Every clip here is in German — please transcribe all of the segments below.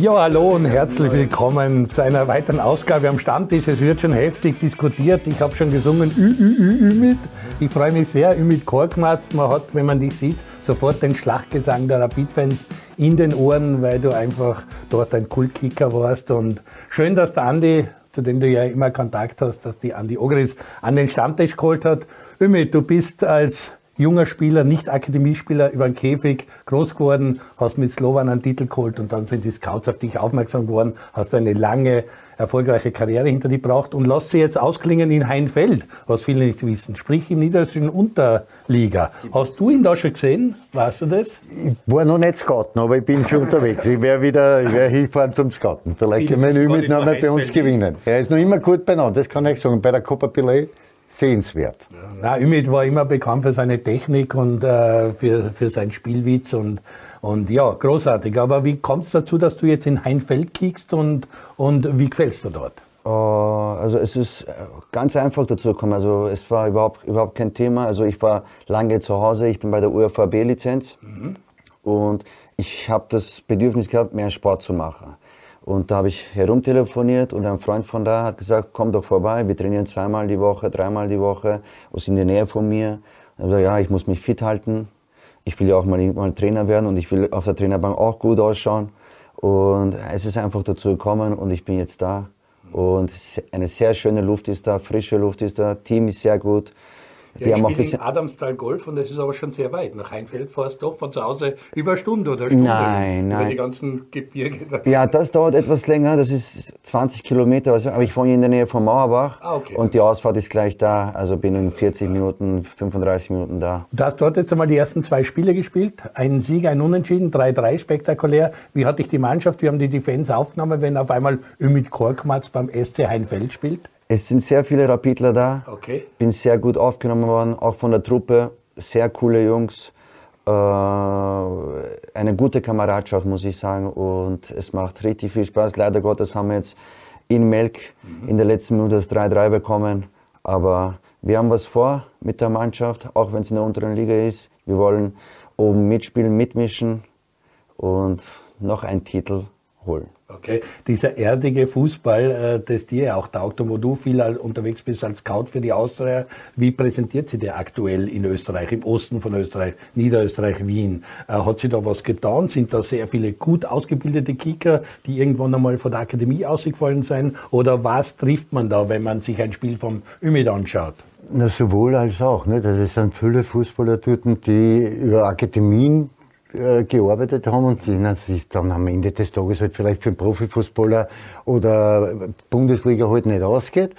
Ja, hallo und herzlich willkommen zu einer weiteren Ausgabe am Stammtisch. Es wird schon heftig diskutiert. Ich habe schon gesungen Ü, Ü, Ü, Ümit. Ich freue mich sehr, Ümit Korkmaz. Man hat, wenn man dich sieht, sofort den Schlachtgesang der Rapid-Fans in den Ohren, weil du einfach dort ein Kultkicker warst. Und schön, dass der Andi, zu dem du ja immer Kontakt hast, dass die Andi Ogris an den Stammtisch geholt hat. Ümit, du bist als junger Spieler, nicht Akademiespieler, über den Käfig groß geworden, hast mit Slovan einen Titel geholt und dann sind die Scouts auf dich aufmerksam geworden, hast eine lange, erfolgreiche Karriere hinter dir gebracht und lass sie jetzt ausklingen in Heinfeld, was viele nicht wissen, sprich in niederländischen Unterliga. Hast du ihn da schon gesehen? Weißt du das? Ich war noch nicht Scouten, aber ich bin schon unterwegs. Ich werde wieder ich werde hinfahren zum Scouten. Vielleicht können wir ihn mit bei uns gewinnen. Er ist noch immer gut beieinander, das kann ich sagen. Bei der Copa Pilet sehenswert. Ja, na, Ümit war immer bekannt für seine Technik und äh, für, für seinen Spielwitz und, und ja, großartig. Aber wie kommt es dazu, dass du jetzt in Heinfeld kickst und, und wie gefällst du dort? Uh, also es ist ganz einfach dazu gekommen. Also es war überhaupt, überhaupt kein Thema. Also ich war lange zu Hause, ich bin bei der UFAB-Lizenz mhm. und ich habe das Bedürfnis gehabt, mehr Sport zu machen. Und da habe ich herumtelefoniert und ein Freund von da hat gesagt, komm doch vorbei, wir trainieren zweimal die Woche, dreimal die Woche, was in der Nähe von mir. Ich gesagt, ja, ich muss mich fit halten, ich will ja auch mal, mal Trainer werden und ich will auf der Trainerbank auch gut ausschauen. Und es ist einfach dazu gekommen und ich bin jetzt da. Und eine sehr schöne Luft ist da, frische Luft ist da, Team ist sehr gut. Die ja, haben auch ein bisschen Adamstal Golf und das ist aber schon sehr weit. Nach Heinfeld fährst du doch von zu Hause über eine Stunde oder eine Stunde. Nein, über nein. die ganzen Gebirge. Ja, das dauert etwas länger. Das ist 20 Kilometer. Also, aber ich wohne in der Nähe von Mauerbach. Ah, okay. Und die Ausfahrt ist gleich da. Also bin in 40 Minuten, 35 Minuten da. Du hast dort jetzt einmal die ersten zwei Spiele gespielt. Ein Sieg, ein Unentschieden, 3-3, spektakulär. Wie hat dich die Mannschaft, wie haben die die Fans aufgenommen, wenn auf einmal Ümit Korkmaz beim SC Heinfeld spielt? Es sind sehr viele Rapidler da. Okay. Bin sehr gut aufgenommen worden, auch von der Truppe. Sehr coole Jungs. Äh, eine gute Kameradschaft, muss ich sagen. Und es macht richtig viel Spaß. Leider Gottes haben wir jetzt in Melk mhm. in der letzten Minute das 3-3 bekommen. Aber wir haben was vor mit der Mannschaft, auch wenn es in der unteren Liga ist. Wir wollen oben mitspielen, mitmischen und noch einen Titel holen. Okay, dieser erdige Fußball, äh, das dir auch taugt und wo du viel unterwegs bist als Scout für die Austria, wie präsentiert sie der aktuell in Österreich, im Osten von Österreich, Niederösterreich, Wien? Äh, hat sie da was getan? Sind da sehr viele gut ausgebildete Kicker, die irgendwann einmal von der Akademie ausgefallen sind? Oder was trifft man da, wenn man sich ein Spiel vom Ümit anschaut? Na, sowohl als auch. Also es sind viele Fußballer die über Akademien äh, gearbeitet haben und denen sich dann am Ende des Tages halt vielleicht für einen Profifußballer oder Bundesliga halt nicht ausgeht.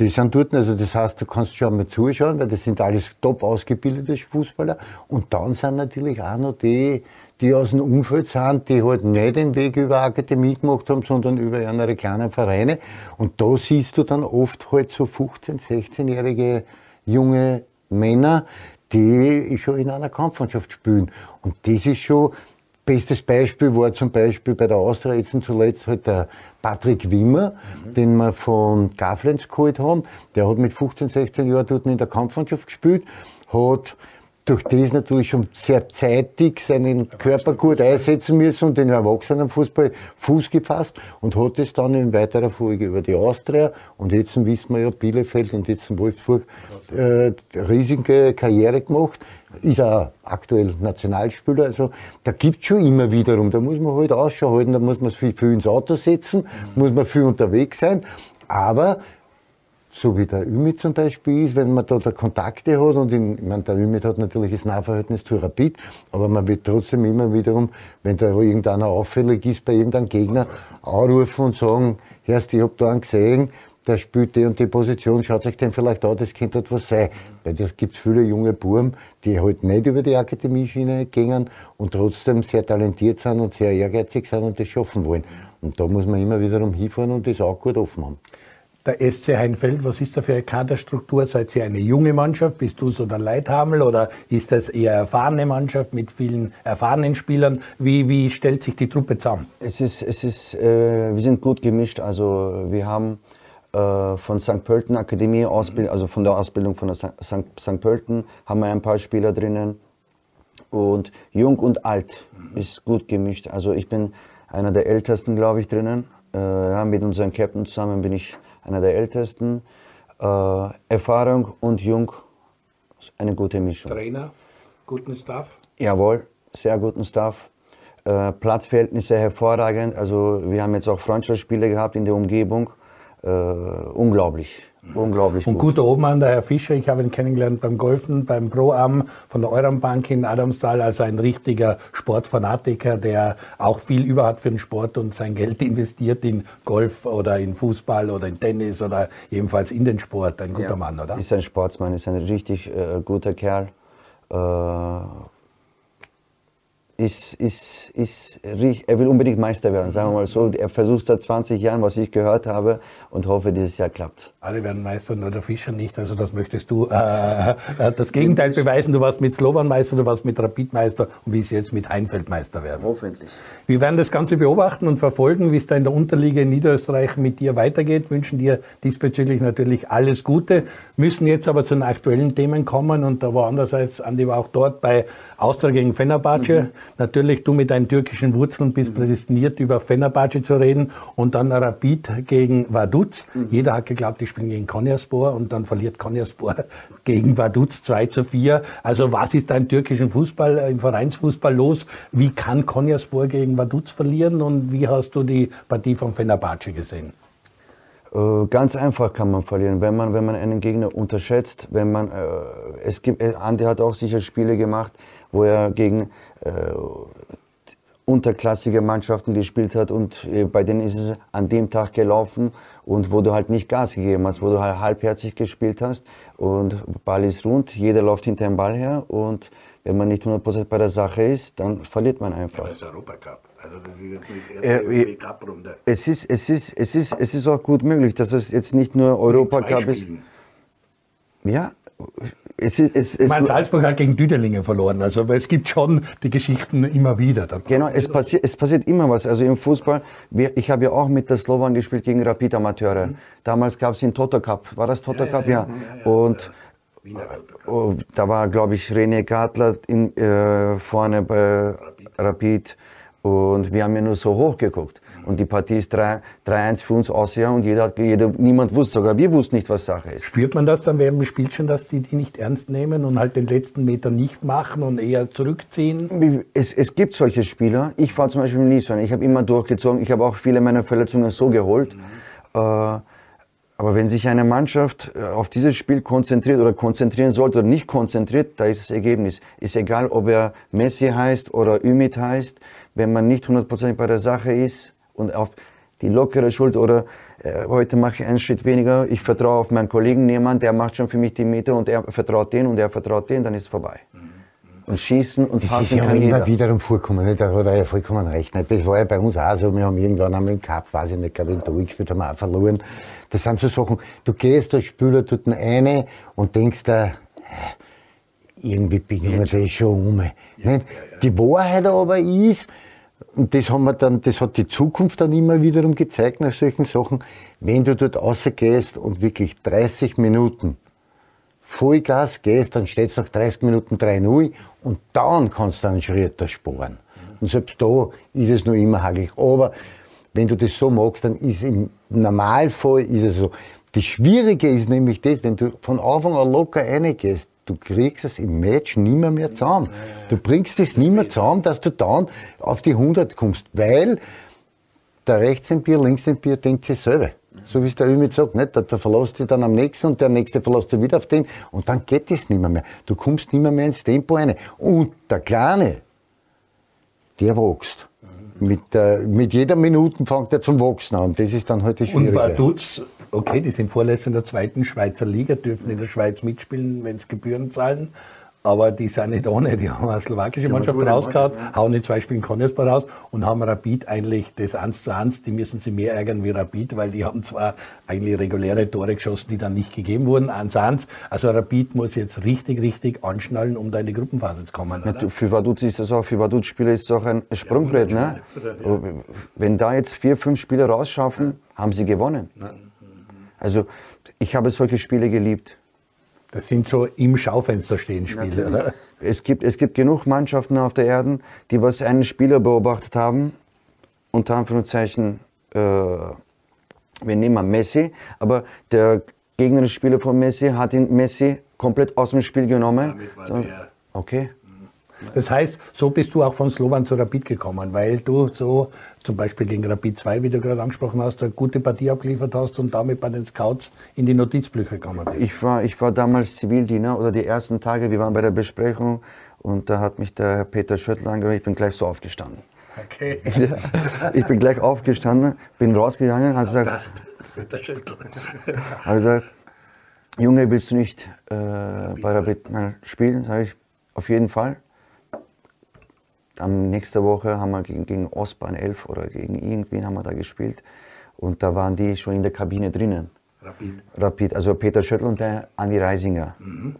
Die sind dort, also das heißt, du kannst schon mal zuschauen, weil das sind alles top ausgebildete Fußballer. Und dann sind natürlich auch noch die, die aus dem Umfeld sind, die halt nicht den Weg über Akademie gemacht haben, sondern über andere kleinen Vereine. Und da siehst du dann oft halt so 15-, 16-jährige junge Männer, die schon in einer Kampfmannschaft spielen. Und das ist schon, bestes Beispiel war zum Beispiel bei der Austria jetzt zuletzt halt der Patrick Wimmer, mhm. den wir von Gaflenz geholt haben. Der hat mit 15, 16 Jahren dort in der Kampfmannschaft gespielt, hat durch das natürlich schon sehr zeitig seinen Körper gut einsetzen müssen und den Erwachsenenfußball Fuß gefasst und hat es dann in weiterer Folge über die Austria. Und jetzt wissen wir ja Bielefeld und jetzt in Wolfsburg äh, riesige Karriere gemacht. Ist auch aktuell Nationalspieler, also da gibt's schon immer wiederum, da muss man halt Ausschau halten, da muss man viel, viel ins Auto setzen, mhm. muss man viel unterwegs sein, aber so wie der Ümit zum Beispiel ist, wenn man da, da Kontakte hat und in, ich meine, der Ümit hat natürlich das Nahverhältnis zu Rapid, aber man wird trotzdem immer wiederum, wenn da irgendeiner auffällig ist bei irgendeinem Gegner, anrufen und sagen, Herrst, ich hab da einen gesehen, der spielt die und die Position, schaut euch den vielleicht an, das könnte etwas sein. Weil das gibt viele junge Buben, die halt nicht über die Akademieschiene gehen und trotzdem sehr talentiert sind und sehr ehrgeizig sind und das schaffen wollen. Und da muss man immer wiederum hinfahren und das auch gut offen haben der SC Heinfeld, was ist da für eine Kaderstruktur? Seid ihr eine junge Mannschaft? Bist du so der Leithamel oder ist das eher eine erfahrene Mannschaft mit vielen erfahrenen Spielern? Wie, wie stellt sich die Truppe zusammen? Es ist, es ist, äh, wir sind gut gemischt. Also wir haben äh, von St. Pölten Akademie, Ausbild also von der Ausbildung von der St. Pölten, haben wir ein paar Spieler drinnen. Und jung und alt ist gut gemischt. Also ich bin einer der ältesten, glaube ich, drinnen. Äh, ja, mit unserem Captain zusammen bin ich einer der ältesten. Äh, Erfahrung und jung, eine gute Mischung. Trainer, guten Staff? Jawohl, sehr guten Staff. Äh, Platzverhältnisse hervorragend. Also wir haben jetzt auch Freundschaftsspiele gehabt in der Umgebung. Äh, unglaublich. Unglaublich Und gut oben an der Herr Fischer, ich habe ihn kennengelernt beim Golfen, beim Pro-Am von der Eurambank in Adamstal, also ein richtiger Sportfanatiker, der auch viel über hat für den Sport und sein Geld investiert in Golf oder in Fußball oder in Tennis oder jedenfalls in den Sport. Ein guter ja. Mann, oder? Ist ein Sportsmann, ist ein richtig äh, guter Kerl. Äh, ist, ist, ist, er will unbedingt Meister werden, sagen wir mal so. Er versucht seit 20 Jahren, was ich gehört habe, und hoffe, dieses Jahr klappt. Alle werden Meister, nur der Fischer nicht. Also das möchtest du äh, äh, das Gegenteil beweisen. Du warst mit Slovan Meister, du warst mit Rapid Meister und wie es jetzt mit Heinfeld Meister werden. Hoffentlich. Wir werden das Ganze beobachten und verfolgen, wie es da in der Unterliga in Niederösterreich mit dir weitergeht. Wünschen dir diesbezüglich natürlich alles Gute. Müssen jetzt aber zu den aktuellen Themen kommen und da war andererseits, Andi war auch dort bei Austria gegen Fenerbahce. Mhm. Natürlich, du mit deinen türkischen Wurzeln bist mhm. prädestiniert, über Fenerbahce zu reden und dann Rapid gegen Vaduz. Mhm. Jeder hat geglaubt, die spielen gegen Konyaspor und dann verliert Konyaspor gegen Vaduz 2 zu 4. Also was ist da im türkischen Fußball, im Vereinsfußball los? Wie kann Konyaspor gegen Vaduz verlieren und wie hast du die Partie von Fenerbahce gesehen? Äh, ganz einfach kann man verlieren, wenn man, wenn man einen Gegner unterschätzt. Wenn man, äh, es gibt, äh, Andi hat auch sicher Spiele gemacht, wo er gegen äh, unterklassige Mannschaften gespielt hat und äh, bei denen ist es an dem Tag gelaufen und wo du halt nicht Gas gegeben hast, wo du halt halbherzig gespielt hast und Ball ist rund, jeder läuft hinter dem Ball her und wenn man nicht 100% bei der Sache ist, dann verliert man einfach. Ja, das ist Europacup. Also das ist jetzt nicht erste äh, Cup-Runde. Es ist, es, ist, es, ist, es ist auch gut möglich, dass es jetzt nicht nur Europacup ist. Ja, es ist, es, es meine, Salzburg hat gegen Düdelinge verloren. Also es gibt schon die Geschichten immer wieder. Genau, es passiert, es passiert immer was. Also im Fußball, wir, ich habe ja auch mit der Slovan gespielt gegen Rapid Amateure. Mhm. Damals gab es den Toto Cup. War das Toto ja, Cup? Ja. ja. Und oh, da war, glaube ich, René Gartler in, äh, vorne bei Rapid. Rapid. Und wir haben ja nur so hoch geguckt. Und die Partie ist 3-1 für uns Austria und jeder, jeder, niemand wusste, sogar wir wussten nicht, was Sache ist. Spürt man das dann während dem Spiel schon, dass die die nicht ernst nehmen und halt den letzten Meter nicht machen und eher zurückziehen? Es, es gibt solche Spieler. Ich war zum Beispiel nie so. Ich habe immer durchgezogen. Ich habe auch viele meiner Verletzungen so geholt. Mhm. Äh, aber wenn sich eine Mannschaft äh, auf dieses Spiel konzentriert oder konzentrieren sollte oder nicht konzentriert, da ist das Ergebnis. Ist egal, ob er Messi heißt oder Ümit heißt. Wenn man nicht hundertprozentig bei der Sache ist, und auf die lockere Schuld oder äh, heute mache ich einen Schritt weniger, ich vertraue auf meinen Kollegen, jemand, der macht schon für mich die Meter und er vertraut den und er vertraut den, dann ist es vorbei. Und schießen und passen das ist ja kann immer wiederum vorkommen, nicht? da hat er ja vollkommen recht. Nicht? Das war ja bei uns auch so, wir haben irgendwann einmal im Cup, weiß ich nicht, glaube ich, in Tor gespielt, haben wir auch verloren. Das sind so Sachen, du gehst als Spieler dort eine und denkst da, äh, irgendwie bin ich mir das schon um. Ja, Die Wahrheit aber ist, und das haben wir dann, das hat die Zukunft dann immer wiederum gezeigt nach solchen Sachen. Wenn du dort rausgehst und wirklich 30 Minuten Vollgas gehst, dann steht es nach 30 Minuten 3-0 und dann kannst du einen Schritt da sparen. Und selbst da ist es noch immer hagelig. Aber wenn du das so magst, dann ist im Normalfall ist es so. Das Schwierige ist nämlich das, wenn du von Anfang an locker reingehst, du kriegst es im Match nimmer mehr zusammen. Du bringst es nimmer zusammen, dass du dann auf die 100 kommst, weil der rechts im Bier, links im Bier denkt sich selber. So wie es der Ümit sagt, nicht? Der, verlässt sich dann am nächsten und der nächste verlässt sich wieder auf den und dann geht es nimmer mehr. Du kommst nimmer mehr ins Tempo rein. Und der Kleine, der wächst. Mit, äh, mit jeder Minute fängt er zum Wachsen an. Das ist dann halt das Schwierige. Und Vaduz okay, die sind Vorletzter in der zweiten Schweizer Liga, dürfen in der Schweiz mitspielen, wenn sie Gebühren zahlen. Aber die sind nicht ohne, die haben eine slowakische Mannschaft rausgehauen, hauen in zwei Spielen Konyaspor raus und haben Rapid eigentlich das 1 zu 1, die müssen sie mehr ärgern wie Rapid, weil die haben zwar eigentlich reguläre Tore geschossen, die dann nicht gegeben wurden, 1 zu 1. Also Rapid muss jetzt richtig, richtig anschnallen, um da in die Gruppenphase zu kommen. Oder? Für Vaduz ist das auch, für Vaduz-Spieler ist es auch ein Sprungbrett. Ja, ne? Ja. Wenn da jetzt vier, fünf Spieler rausschaffen, haben sie gewonnen. Also ich habe solche Spiele geliebt. Das sind so im Schaufenster stehen Spiele, oder? Es gibt, es gibt genug Mannschaften auf der Erde, die was einen Spieler beobachtet haben unter Anführungszeichen, äh, wir nehmen Messi, aber der gegnerische Spieler von Messi hat ihn Messi komplett aus dem Spiel genommen. So, okay. Das heißt, so bist du auch von Slovan zu Rapid gekommen, weil du so zum Beispiel gegen Rapid 2, wie du gerade angesprochen hast, eine gute Partie abgeliefert hast und damit bei den Scouts in die Notizbücher gekommen bist. Ich war, ich war damals Zivildiener oder die ersten Tage, wir waren bei der Besprechung und da hat mich der Peter Schöttl angerufen, ich bin gleich so aufgestanden. Okay. ich bin gleich aufgestanden, bin rausgegangen, hat gesagt, hat gesagt, Junge, willst du nicht äh, bei Rapid mal spielen? Sag ich, auf jeden Fall. Dann nächste Woche haben wir gegen, gegen Ostbahn 11 oder gegen irgendwen haben wir da gespielt. Und da waren die schon in der Kabine drinnen. Rapid. Rapid, also Peter Schöttl und der Andi Reisinger. Mhm,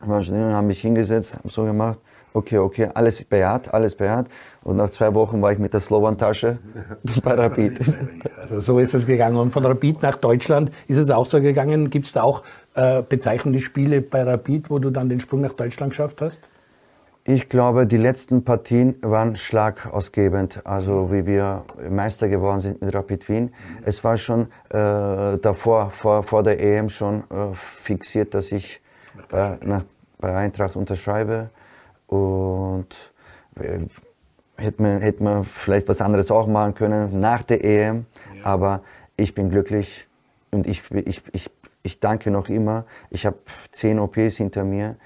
mh. Waren haben mich hingesetzt, haben so gemacht, okay, okay, alles bejaht, alles bejaht. Und nach zwei Wochen war ich mit der Slowan-Tasche bei Rapid. Also so ist es gegangen. Und von Rapid nach Deutschland ist es auch so gegangen. Gibt es da auch äh, bezeichnende Spiele bei Rapid, wo du dann den Sprung nach Deutschland geschafft hast? Ich glaube, die letzten Partien waren schlagausgebend, also wie wir Meister geworden sind mit Rapid Wien. Es war schon äh, davor, vor, vor der EM schon äh, fixiert, dass ich äh, nach, bei Eintracht unterschreibe. Und äh, hätte man, hätte man vielleicht was anderes auch machen können nach der EM. Ja. Aber ich bin glücklich und ich, ich, ich, ich danke noch immer. Ich habe zehn OPs hinter mir.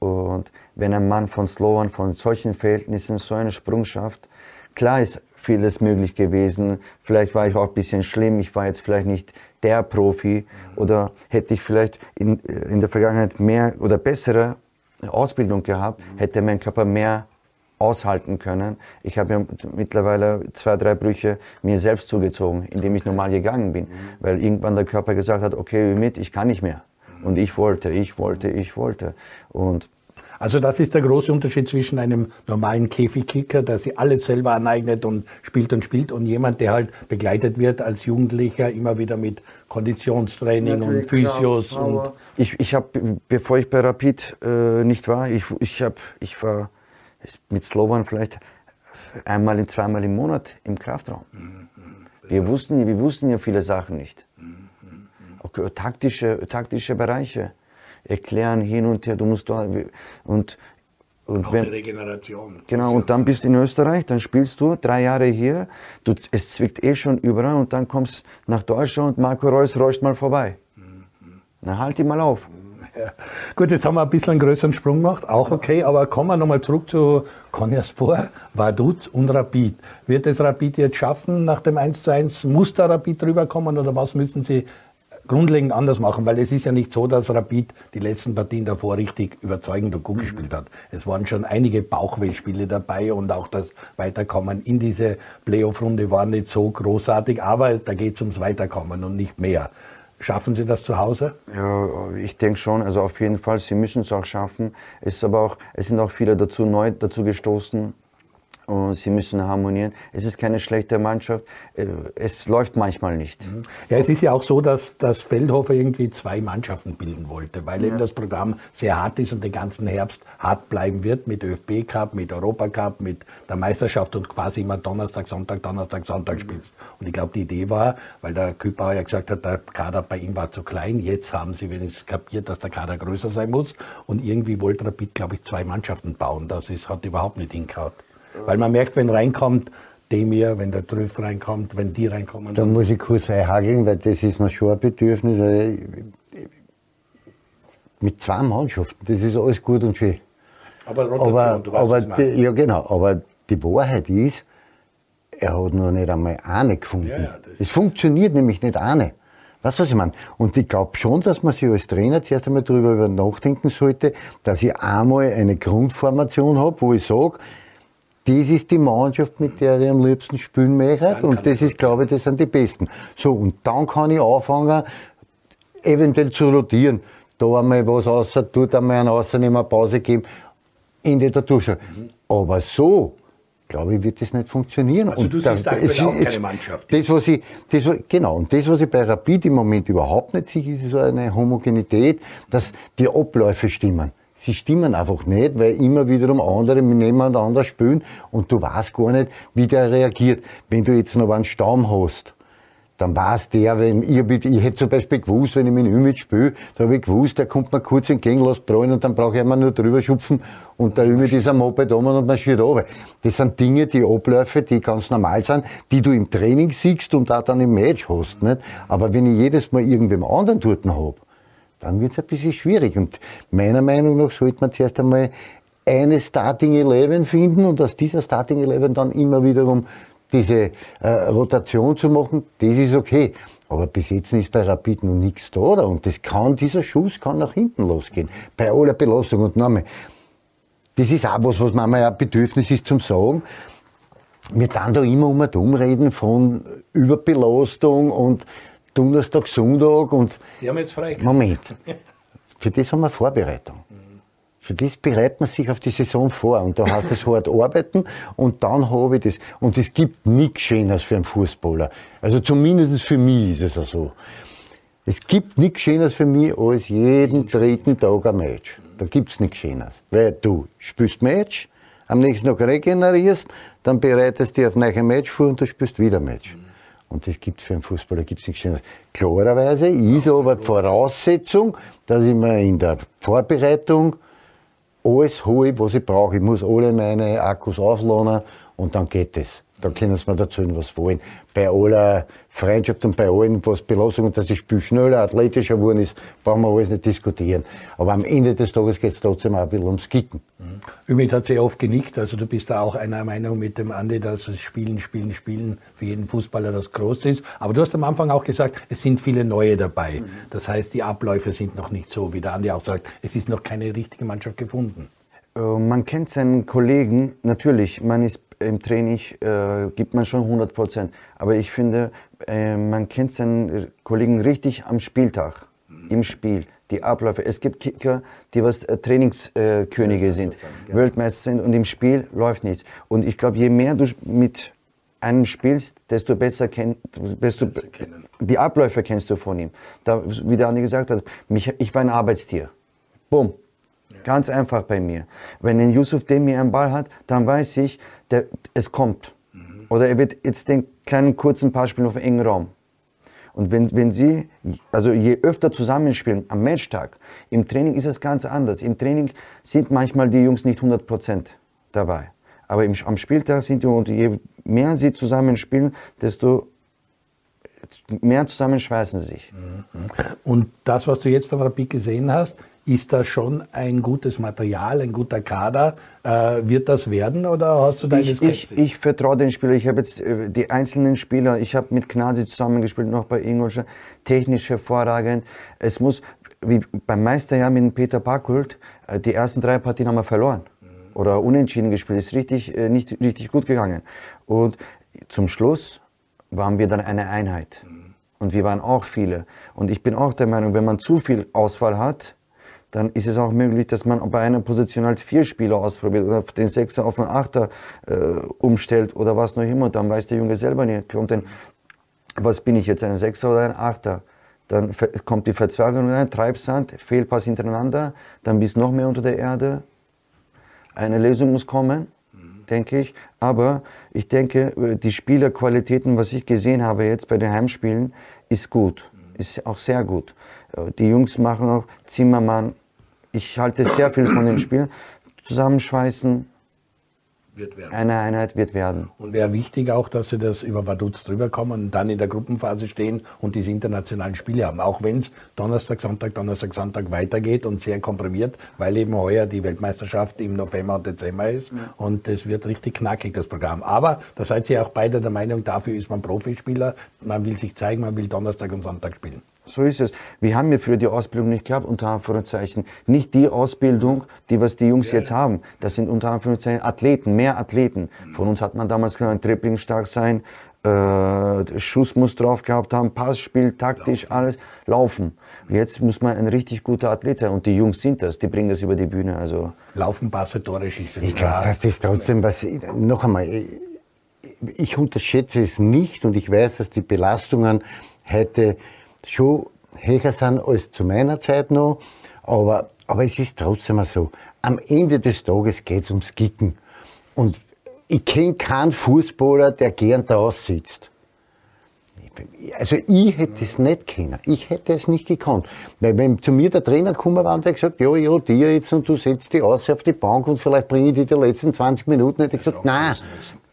Und wenn ein Mann von Slowan, von solchen Verhältnissen so einen Sprung schafft, klar ist vieles möglich gewesen. Vielleicht war ich auch ein bisschen schlimm. Ich war jetzt vielleicht nicht der Profi oder hätte ich vielleicht in, in der Vergangenheit mehr oder bessere Ausbildung gehabt, hätte mein Körper mehr aushalten können. Ich habe ja mittlerweile zwei, drei Brüche mir selbst zugezogen, indem ich normal gegangen bin, weil irgendwann der Körper gesagt hat, okay, mit, ich kann nicht mehr. Und ich wollte, ich wollte, ich wollte. Und also das ist der große Unterschied zwischen einem normalen Käfigkicker, der sich alles selber aneignet und spielt und spielt, und jemand, der halt begleitet wird als Jugendlicher immer wieder mit Konditionstraining Natürlich, und Physios. und ich ich habe, bevor ich bei Rapid äh, nicht war, ich, ich, hab, ich war mit Slovan vielleicht einmal, zweimal im Monat im Kraftraum. Mhm, wir, wussten, wir wussten ja viele Sachen nicht. Auch taktische, taktische Bereiche erklären hin und her. Du musst da und und auch wenn, die Regeneration. Genau, und dann bist du in Österreich, dann spielst du drei Jahre hier, du, es zwickt eh schon überall und dann kommst nach Deutschland und Marco Reus räuscht mal vorbei. Mhm. Na halt die mal auf. Ja. Gut, jetzt haben wir ein bisschen einen größeren Sprung gemacht, auch okay, aber kommen wir nochmal zurück zu Konyaspor, Vaduz und Rapid. Wird es Rapid jetzt schaffen nach dem 1 zu 1? Muss da Rapid drüber kommen oder was müssen sie grundlegend anders machen, weil es ist ja nicht so, dass Rapid die letzten Partien davor richtig überzeugend und gut mhm. gespielt hat. Es waren schon einige Bauchwehspiele dabei und auch das Weiterkommen in diese Playoff-Runde war nicht so großartig, aber da geht es ums Weiterkommen und nicht mehr. Schaffen Sie das zu Hause? Ja, ich denke schon. Also auf jeden Fall, Sie müssen es auch schaffen. Es, ist aber auch, es sind auch viele dazu neu dazu gestoßen und sie müssen harmonieren. Es ist keine schlechte Mannschaft. Äh, es läuft manchmal nicht. Mhm. Ja, es ist ja auch so, dass, dass Feldhofer irgendwie zwei Mannschaften bilden wollte, weil ja. eben das Programm sehr hart ist und den ganzen Herbst hart bleiben wird mit ÖFB Cup, mit Europa Cup, mit der Meisterschaft und quasi immer Donnerstag, Sonntag, Donnerstag, Sonntag mhm. spielst. Und ich glaube, die Idee war, weil der Küpauer ja gesagt hat, der Kader bei ihm war zu klein, jetzt haben sie wenigstens kapiert, dass der Kader größer sein muss und irgendwie wollte Rapid, glaube ich, zwei Mannschaften bauen. Das ist, hat überhaupt nicht hingehauen. Weil man merkt, wenn reinkommt, Demir, wenn der Trüff reinkommt, wenn die reinkommen. Da muss ich kurz einhageln, weil das ist mir schon ein Bedürfnis. Also, mit zwei Mannschaften, das ist alles gut und schön. Aber Rotation, aber, du weißt, aber die, Ja, genau. Aber die Wahrheit ist, er hat noch nicht einmal eine gefunden. Ja, ja, es funktioniert nämlich nicht eine. Weißt du, was ich meine? Und ich glaube schon, dass man sich als Trainer zuerst einmal darüber nachdenken sollte, dass ich einmal eine Grundformation habe, wo ich sage, das ist die Mannschaft, mit der ich am liebsten spielen möchte. Und das ist, glaube ich, das sind die Besten. So, und dann kann ich anfangen, eventuell zu rotieren. Da einmal was außer, dort einmal einen Außernehmer Pause geben. Ende der Dusche. Mhm. Aber so, glaube ich, wird das nicht funktionieren. Also und du siehst da, es, auch keine Mannschaft. Das, was ich, das, genau, und das, was ich bei Rapid im Moment überhaupt nicht sehe, ist so eine Homogenität, dass die Abläufe stimmen. Sie stimmen einfach nicht, weil immer wiederum andere nebeneinander spielen und du weißt gar nicht, wie der reagiert. Wenn du jetzt noch einen Stamm hast, dann weiß der, wenn ich, ich hätte zum Beispiel gewusst, wenn ich mit Ümit spiele, da habe ich gewusst, der kommt mir kurz entgegen, lässt prallen und dann brauche ich immer nur drüber schupfen und der Ümit ist am Moped um und marschiert runter. Das sind Dinge, die Abläufe, die ganz normal sind, die du im Training siehst und auch dann im Match hast. Nicht? Aber wenn ich jedes Mal irgendwem anderen dort habe, dann wird es ein bisschen schwierig. Und meiner Meinung nach sollte man zuerst einmal eine Starting Eleven finden und aus dieser Starting Eleven dann immer wiederum diese äh, Rotation zu machen, das ist okay. Aber bis jetzt ist bei Rapid noch nichts da, oder? Und das kann, dieser Schuss kann nach hinten losgehen. Bei aller Belastung. Und nochmal, das ist auch was, was manchmal ein Bedürfnis ist zum Sagen. Wir dann da immer um und um reden von Überbelastung und Donnerstag, Sonntag und. Die haben jetzt frei. Moment. Für das haben wir Vorbereitung. Für das bereitet man sich auf die Saison vor und da heißt es hart arbeiten und dann habe ich das. Und es gibt nichts Schönes für einen Fußballer. Also zumindest für mich ist es auch so. Es gibt nichts Schönes für mich als jeden dritten Tag ein Match. Da gibt es nichts Schönes. Weil du spielst Match, am nächsten Tag regenerierst, dann bereitest du dich auf ein neues Match vor und du spielst wieder Match. Und das gibt es für einen Fußballer gibt's nichts Schönes. Klarerweise ist aber die Voraussetzung, dass ich mir in der Vorbereitung alles hole, was ich brauche. Ich muss alle meine Akkus aufladen und dann geht es. Da können sie mir erzählen, was wollen. Bei aller Freundschaft und bei allen, was Belastung und dass das Spiel schneller, athletischer geworden ist, brauchen wir alles nicht diskutieren. Aber am Ende des Tages geht es trotzdem auch ein bisschen ums Kicken. Mhm. Ümit hat sehr oft genickt, also du bist da auch einer Meinung mit dem Andi, dass das Spielen, Spielen, Spielen für jeden Fußballer das Große ist. Aber du hast am Anfang auch gesagt, es sind viele neue dabei. Mhm. Das heißt, die Abläufe sind noch nicht so, wie der Andi auch sagt, es ist noch keine richtige Mannschaft gefunden. Äh, man kennt seinen Kollegen, natürlich, man ist im Training, äh, gibt man schon 100 Prozent. Aber ich finde, äh, man kennt seinen Kollegen richtig am Spieltag, im Spiel, die Abläufe. Es gibt Kicker, die was äh, Trainingskönige äh, sind, ja. Weltmeister sind und im Spiel läuft nichts. Und ich glaube, je mehr du mit einem spielst, desto besser kennst desto die Abläufe kennst du von ihm. Da, wie der Andi gesagt hat, mich, ich war ein Arbeitstier. Bumm, Ganz einfach bei mir. Wenn ein Yusuf Demir einen Ball hat, dann weiß ich, der, es kommt. Mhm. Oder er wird jetzt den kleinen kurzen Pass spielen auf engen Raum. Und wenn, wenn sie, also je öfter zusammenspielen am Matchtag, im Training ist es ganz anders. Im Training sind manchmal die Jungs nicht 100% dabei. Aber im, am Spieltag sind die, und je mehr sie zusammenspielen, desto mehr zusammenschweißen sie sich. Und das, was du jetzt von Rapid gesehen hast, ist das schon ein gutes Material, ein guter Kader? Äh, wird das werden oder hast du deine ich, Skepsis? Ich, ich vertraue den Spielern. Ich habe jetzt äh, die einzelnen Spieler, ich habe mit Gnasi zusammengespielt, noch bei Ingolstadt, technisch hervorragend. Es muss, wie beim Meisterjahr mit Peter Parkholt, äh, die ersten drei Partien haben wir verloren oder unentschieden gespielt. Ist richtig, äh, nicht richtig gut gegangen. Und zum Schluss waren wir dann eine Einheit. Und wir waren auch viele. Und ich bin auch der Meinung, wenn man zu viel Auswahl hat, dann ist es auch möglich, dass man bei einer Position halt vier Spieler ausprobiert oder den Sechser auf einen Achter äh, umstellt oder was noch immer. Dann weiß der Junge selber nicht, kommt denn, was bin ich jetzt, ein Sechser oder ein Achter? Dann kommt die Verzweiflung rein, Treibsand, Fehlpass hintereinander, dann bist du noch mehr unter der Erde. Eine Lösung muss kommen, denke ich. Aber ich denke, äh, die Spielerqualitäten, was ich gesehen habe jetzt bei den Heimspielen, ist gut, ist auch sehr gut. Äh, die Jungs machen auch Zimmermann, ich halte sehr viel von den Spielen. Zusammenschweißen, eine Einheit wird werden. Und wäre wichtig auch, dass sie das über Vaduz drüber kommen und dann in der Gruppenphase stehen und diese internationalen Spiele haben. Auch wenn es Donnerstag, Sonntag, Donnerstag, Sonntag weitergeht und sehr komprimiert, weil eben heuer die Weltmeisterschaft im November und Dezember ist. Ja. Und es wird richtig knackig, das Programm. Aber da seid ihr auch beide der Meinung, dafür ist man Profispieler. Man will sich zeigen, man will Donnerstag und Sonntag spielen. So ist es. Wir haben ja früher die Ausbildung nicht gehabt, unter Anführungszeichen. Nicht die Ausbildung, die was die Jungs ja. jetzt haben. Das sind unter Anführungszeichen Athleten, mehr Athleten. Von uns hat man damals gesagt, Dribbling stark sein, äh, Schuss muss drauf gehabt haben, Passspiel, taktisch, laufen. alles, laufen. Jetzt muss man ein richtig guter Athlet sein und die Jungs sind das, die bringen das über die Bühne. Also laufen, Passe, Tore schießen. Ich glaube, das ist trotzdem was, noch einmal, ich unterschätze es nicht und ich weiß, dass die Belastungen heute schon höher sind als zu meiner Zeit noch. Aber Aber es ist trotzdem so, am Ende des Tages geht es ums Kicken. Und ich kenne keinen Fußballer, der gern da sitzt. Also ich hätte es nicht können. Ich hätte es nicht gekonnt. Weil wenn zu mir der Trainer gekommen war und der gesagt, ja, ja, dir jetzt und du setzt dich aus auf die Bank und vielleicht bringe ich dich die letzten 20 Minuten, hätte ich gesagt, nein,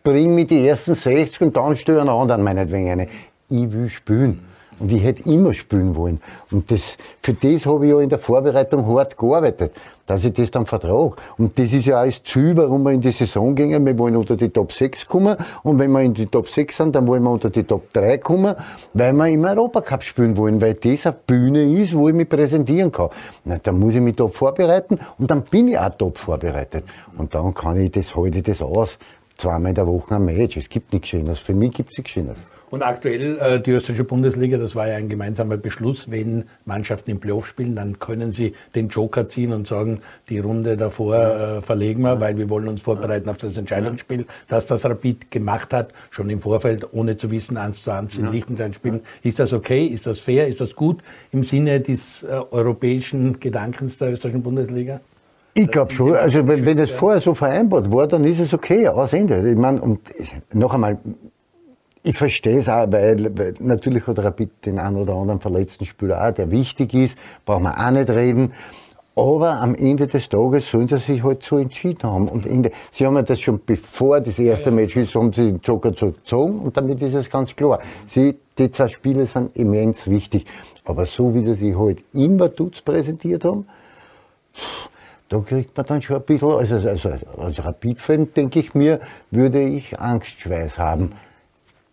bring mir die ersten 60 und dann störe einen anderen meinetwegen eine. Ich will spielen. Und ich hätte immer spielen wollen. Und das, für das habe ich ja in der Vorbereitung hart gearbeitet, dass ich das dann vertrage. Und das ist ja auch das Ziel, warum wir in die Saison gehen. Wir wollen unter die Top 6 kommen. Und wenn wir in die Top 6 sind, dann wollen wir unter die Top 3 kommen, weil wir im Europacup spielen wollen, weil das eine Bühne ist, wo ich mich präsentieren kann. Na, dann muss ich mich top vorbereiten und dann bin ich auch top vorbereitet. Und dann kann ich das, halte ich das aus. Zweimal in der Woche ein Match. Es gibt nichts Schönes. Für mich gibt es nichts Schönes. Und aktuell äh, die österreichische Bundesliga, das war ja ein gemeinsamer Beschluss, wenn Mannschaften im Playoff spielen, dann können sie den Joker ziehen und sagen, die Runde davor äh, verlegen wir, weil wir wollen uns vorbereiten auf das Entscheidungsspiel, das das Rapid gemacht hat, schon im Vorfeld, ohne zu wissen, eins zu eins in ja. Liechtenstein spielen. Ist das okay? Ist das fair? Ist das gut im Sinne des äh, europäischen Gedankens der österreichischen Bundesliga? Ich glaube schon, also wenn, wenn das vorher so vereinbart war, dann ist es okay, aus Ende. Ich meine, und noch einmal, ich verstehe es auch, weil, weil, natürlich hat Rapid den einen oder anderen verletzten Spieler auch, der wichtig ist, brauchen wir auch nicht reden. Aber am Ende des Tages sollen sie sich halt so entschieden haben. Und Ende, sie haben ja das schon bevor das erste Match ist, haben sie den Joker gezogen und damit ist es ganz klar. Sie, die zwei Spiele sind immens wichtig. Aber so wie sie sich halt in Vaduz präsentiert haben, da kriegt man dann schon ein bisschen, also, also als Rapid-Fan denke ich mir, würde ich Angstschweiß haben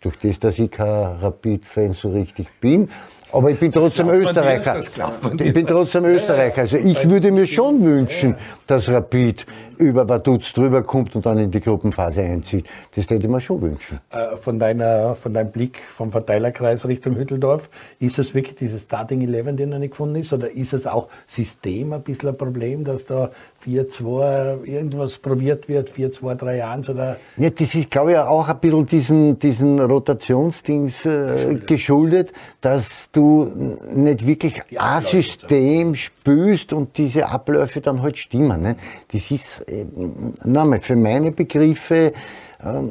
durch das, dass ich kein Rapid-Fan so richtig bin. Aber ich bin trotzdem Österreicher. ich bin trotzdem Österreicher. Also ich würde mir schon wünschen, dass Rapid über Vaduz drüber kommt und dann in die Gruppenphase einzieht. Das hätte ich mir schon wünschen. Äh, von, deiner, von deinem Blick vom Verteilerkreis Richtung Hütteldorf, ist das wirklich dieses Starting Eleven, den noch nicht gefunden ist? Oder ist es auch System ein bisschen ein Problem, dass da 4-2 irgendwas probiert wird, 4-2-3-1 oder? Ja, das ist, glaube ich, auch ein bisschen diesen, diesen Rotationsdings äh, geschuldet, dass du nicht wirklich ein System spürst und diese Abläufe dann halt stimmen. Ne? Das ist, äh, nochmal, für meine Begriffe, äh,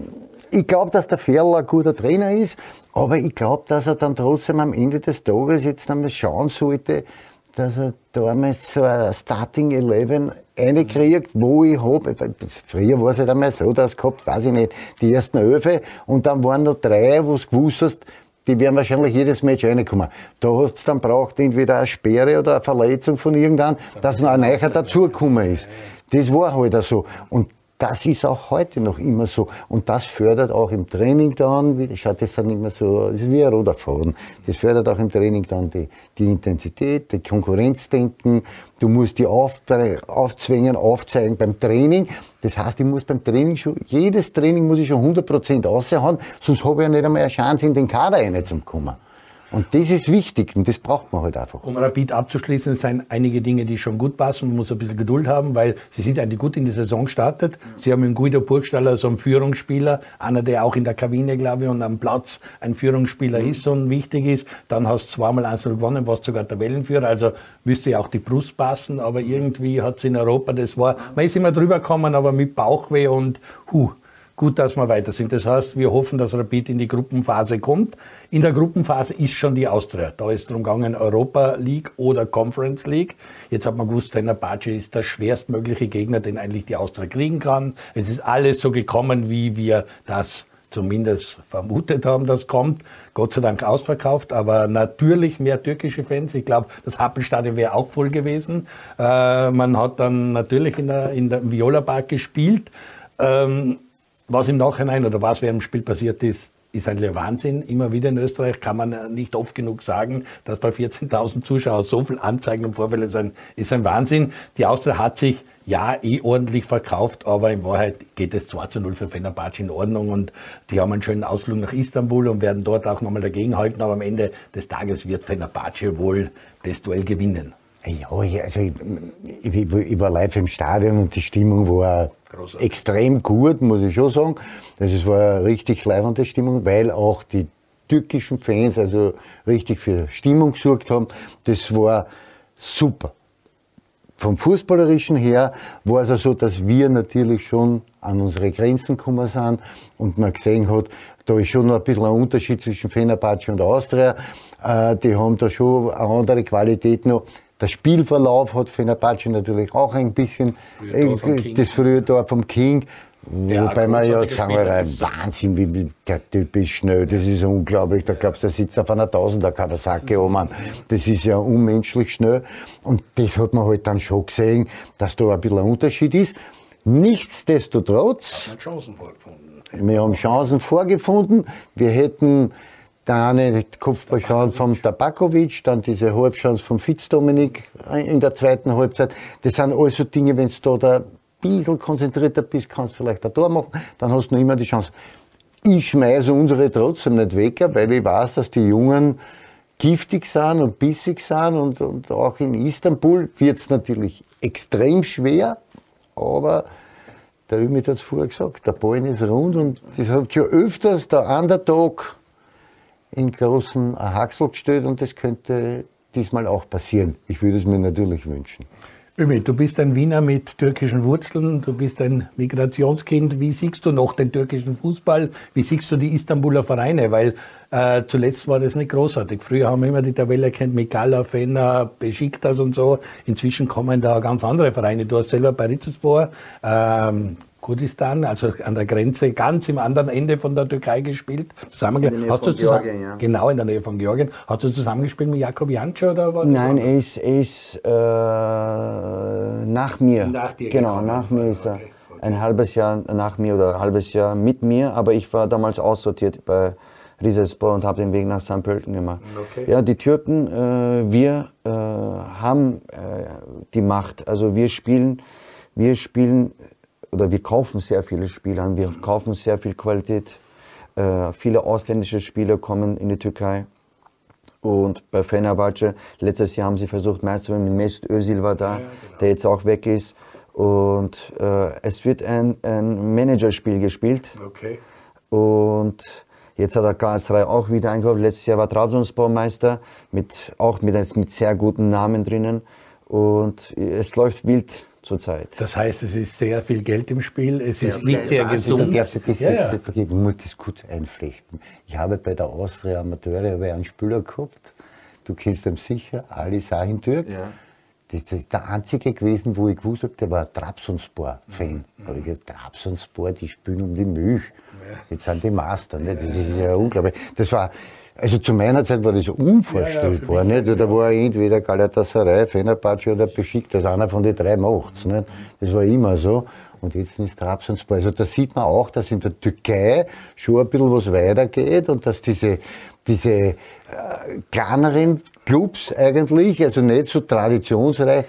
ich glaube, dass der Ferl ein guter Trainer ist, aber ich glaube, dass er dann trotzdem am Ende des Tages jetzt einmal schauen sollte, dass er damals so ein Starting Eleven reinkriegt, wo ich habe, früher war es halt einmal so, dass gehabt, weiß ich nicht, die ersten Öfe und dann waren noch drei, wo du gewusst hast, die werden wahrscheinlich jedes Match reinkommen. Da hast du dann braucht entweder eine Sperre oder eine Verletzung von irgendeinem, dass noch ein Neuer dazugekommen ist. Das war halt so. Und das ist auch heute noch immer so. Und das fördert auch im Training dann, schaut das dann immer so, das ist wie ein roter Faden. Das fördert auch im Training dann die, die Intensität, die Konkurrenzdenken. Du musst die auf, aufzwingen, aufzeigen beim Training. Das heißt, ich muss beim Training schon, jedes Training muss ich schon 100% raushauen, sonst habe ich ja nicht einmal eine Chance, in den Kader reinzukommen. Und das ist wichtig und das braucht man halt einfach. Um Rapid abzuschließen, sind einige Dinge, die schon gut passen. Man muss ein bisschen Geduld haben, weil sie sind eigentlich gut in die Saison gestartet. Sie haben mit Guido Burgstaller so einen Führungsspieler, einer, der auch in der Kabine, glaube ich, und am Platz ein Führungsspieler mhm. ist und wichtig ist. Dann hast du zweimal 1 gewonnen, warst sogar Tabellenführer. Also müsste ja auch die Brust passen. Aber irgendwie hat es in Europa, das war, man ist immer drüber gekommen, aber mit Bauchweh und huh, gut, dass wir weiter sind. Das heißt, wir hoffen, dass Rapid in die Gruppenphase kommt. In der Gruppenphase ist schon die Austria. Da ist drum gegangen Europa League oder Conference League. Jetzt hat man gewusst, Fenerbahce ist der schwerstmögliche Gegner, den eigentlich die Austria kriegen kann. Es ist alles so gekommen, wie wir das zumindest vermutet haben, das kommt. Gott sei Dank ausverkauft, aber natürlich mehr türkische Fans. Ich glaube, das Happelstadion wäre auch voll gewesen. Äh, man hat dann natürlich in der, in der Viola Park gespielt. Ähm, was im Nachhinein oder was während dem Spiel passiert ist, ist ein Wahnsinn. Immer wieder in Österreich kann man nicht oft genug sagen, dass bei 14.000 Zuschauern so viel Anzeigen und Vorfälle sind, ist ein Wahnsinn. Die Austria hat sich ja eh ordentlich verkauft, aber in Wahrheit geht es 2 zu 0 für Fenerbahce in Ordnung und die haben einen schönen Ausflug nach Istanbul und werden dort auch nochmal dagegenhalten, aber am Ende des Tages wird Fenerbahce wohl das Duell gewinnen. Ja, also ich, ich, ich, war live im Stadion und die Stimmung war Großartig. extrem gut, muss ich schon sagen. Also es war eine richtig leibende Stimmung, weil auch die türkischen Fans also richtig für Stimmung gesorgt haben. Das war super. vom Fußballerischen her war es also so, dass wir natürlich schon an unsere Grenzen gekommen sind und man gesehen hat, da ist schon noch ein bisschen ein Unterschied zwischen Fenerbahce und Austria. Äh, die haben da schon eine andere Qualität noch. Der Spielverlauf hat Fenerbahce natürlich auch ein bisschen, äh, das frühe Tor vom King. Ja, Wobei man ja sagen wir, Wahnsinn, wie der Typ ist schnell, das ist unglaublich. Da glaubst du, der sitzt auf einer Tausender Kawasaki oben. Das ist ja unmenschlich schnell. Und das hat man halt dann schon gesehen, dass da ein bisschen ein Unterschied ist. Nichtsdestotrotz, wir haben Chancen vorgefunden. Wir hätten der eine Kopfballchance vom Tabakovic, dann diese Halbchance vom Fitzdominik in der zweiten Halbzeit. Das sind alles so Dinge, wenn du da der bisschen konzentrierter bist, kannst du vielleicht ein Tor machen, dann hast du noch immer die Chance. Ich schmeiße unsere trotzdem nicht weg, weil ich weiß, dass die Jungen giftig sind und bissig sind und, und auch in Istanbul wird es natürlich extrem schwer, aber der Ümit hat es vorher gesagt, der Ball ist rund und das hat schon öfters der Underdog in großen Haxel gestellt und das könnte diesmal auch passieren. Ich würde es mir natürlich wünschen. Ümit, du bist ein Wiener mit türkischen Wurzeln, du bist ein Migrationskind. Wie siehst du noch den türkischen Fußball? Wie siehst du die Istanbuler Vereine? Weil äh, zuletzt war das nicht großartig. Früher haben wir immer die Tabelle kennt, Mikala, Fener, Besiktas und so. Inzwischen kommen da ganz andere Vereine. Du hast selber bei Rizespor ähm, Kurdistan, also an der Grenze, ganz im anderen Ende von der Türkei gespielt. Zusammen, hast du zusammen, Georgien, ja. Genau, in der Nähe von Georgien. Hast du zusammengespielt mit Jakob Janczar oder was? Nein, er ist, ist äh, nach mir. Nach dir Genau, gekommen. nach mir ist er. Okay. Ein halbes Jahr nach mir oder ein halbes Jahr mit mir, aber ich war damals aussortiert bei Rizespor und habe den Weg nach St. Pölten gemacht. Okay. Ja, die Türken, äh, wir äh, haben äh, die Macht. Also wir spielen, wir spielen oder wir kaufen sehr viele Spieler, wir kaufen sehr viel Qualität. Äh, viele ausländische Spieler kommen in die Türkei. Und bei Fenerbahce, letztes Jahr haben sie versucht, Meister mit Mesut Özil war da, ja, genau. der jetzt auch weg ist. Und äh, es wird ein, ein Managerspiel gespielt. Okay. Und jetzt hat der KS3 auch wieder eingekauft. Letztes Jahr war Trabzonspor Meister, mit, auch mit, mit sehr guten Namen drinnen. Und es läuft wild zurzeit. Das heißt, es ist sehr viel Geld im Spiel, es sehr ist nicht sehr gesund. Du darfst das ja, jetzt nicht vergeben, ich muss das kurz einflechten. Ich habe bei der Austria Amateure einen Spieler gehabt, du kennst ihn sicher, Ali Sahin Türk. Ja. Das ist der einzige gewesen, wo ich gewusst habe, der war ein Trabzonspor-Fan. Mhm. Aber ich gesagt, Trabzonspor, die spielen um die Milch. Ja. Jetzt sind die Master. Ne? Das ist ja unglaublich. Das war, also zu meiner Zeit war das unvorstellbar. Ja, ja, nicht? Da war entweder Galatasaray, Fenerbahce oder Besiktas, einer von den drei macht's. Nicht? Das war immer so. Und jetzt ist Trabzonspor. Also da sieht man auch, dass in der Türkei schon ein bisschen was weitergeht und dass diese, diese äh, kleineren Clubs eigentlich, also nicht so traditionsreich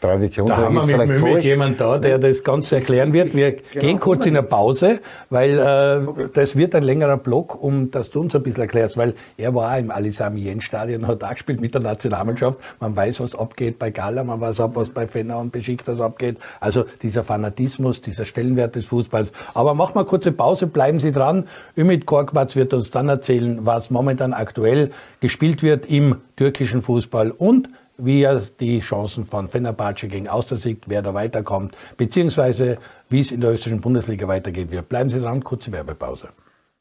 Tradition. Da haben wir mit, mit jemand da, der das Ganze erklären wird. Wir genau, gehen kurz in eine Pause, weil äh, das wird ein längerer Block, um dass du uns ein bisschen erklärst, weil er war im Alisami Stadion, hat auch gespielt mit der Nationalmannschaft. Man weiß, was abgeht bei Gala, man weiß auch, was bei Fenner und Besiktas abgeht. Also dieser Fanatismus, dieser Stellenwert des Fußballs. Aber machen wir kurze Pause, bleiben Sie dran. Ümit Korkmaz wird uns dann erzählen, was momentan aktuell gespielt wird im türkischen Fußball und wie er die Chancen von Fenerbahce gegen Austria siegt, wer da weiterkommt, beziehungsweise wie es in der österreichischen Bundesliga weitergehen wird. Bleiben Sie dran, kurze Werbepause.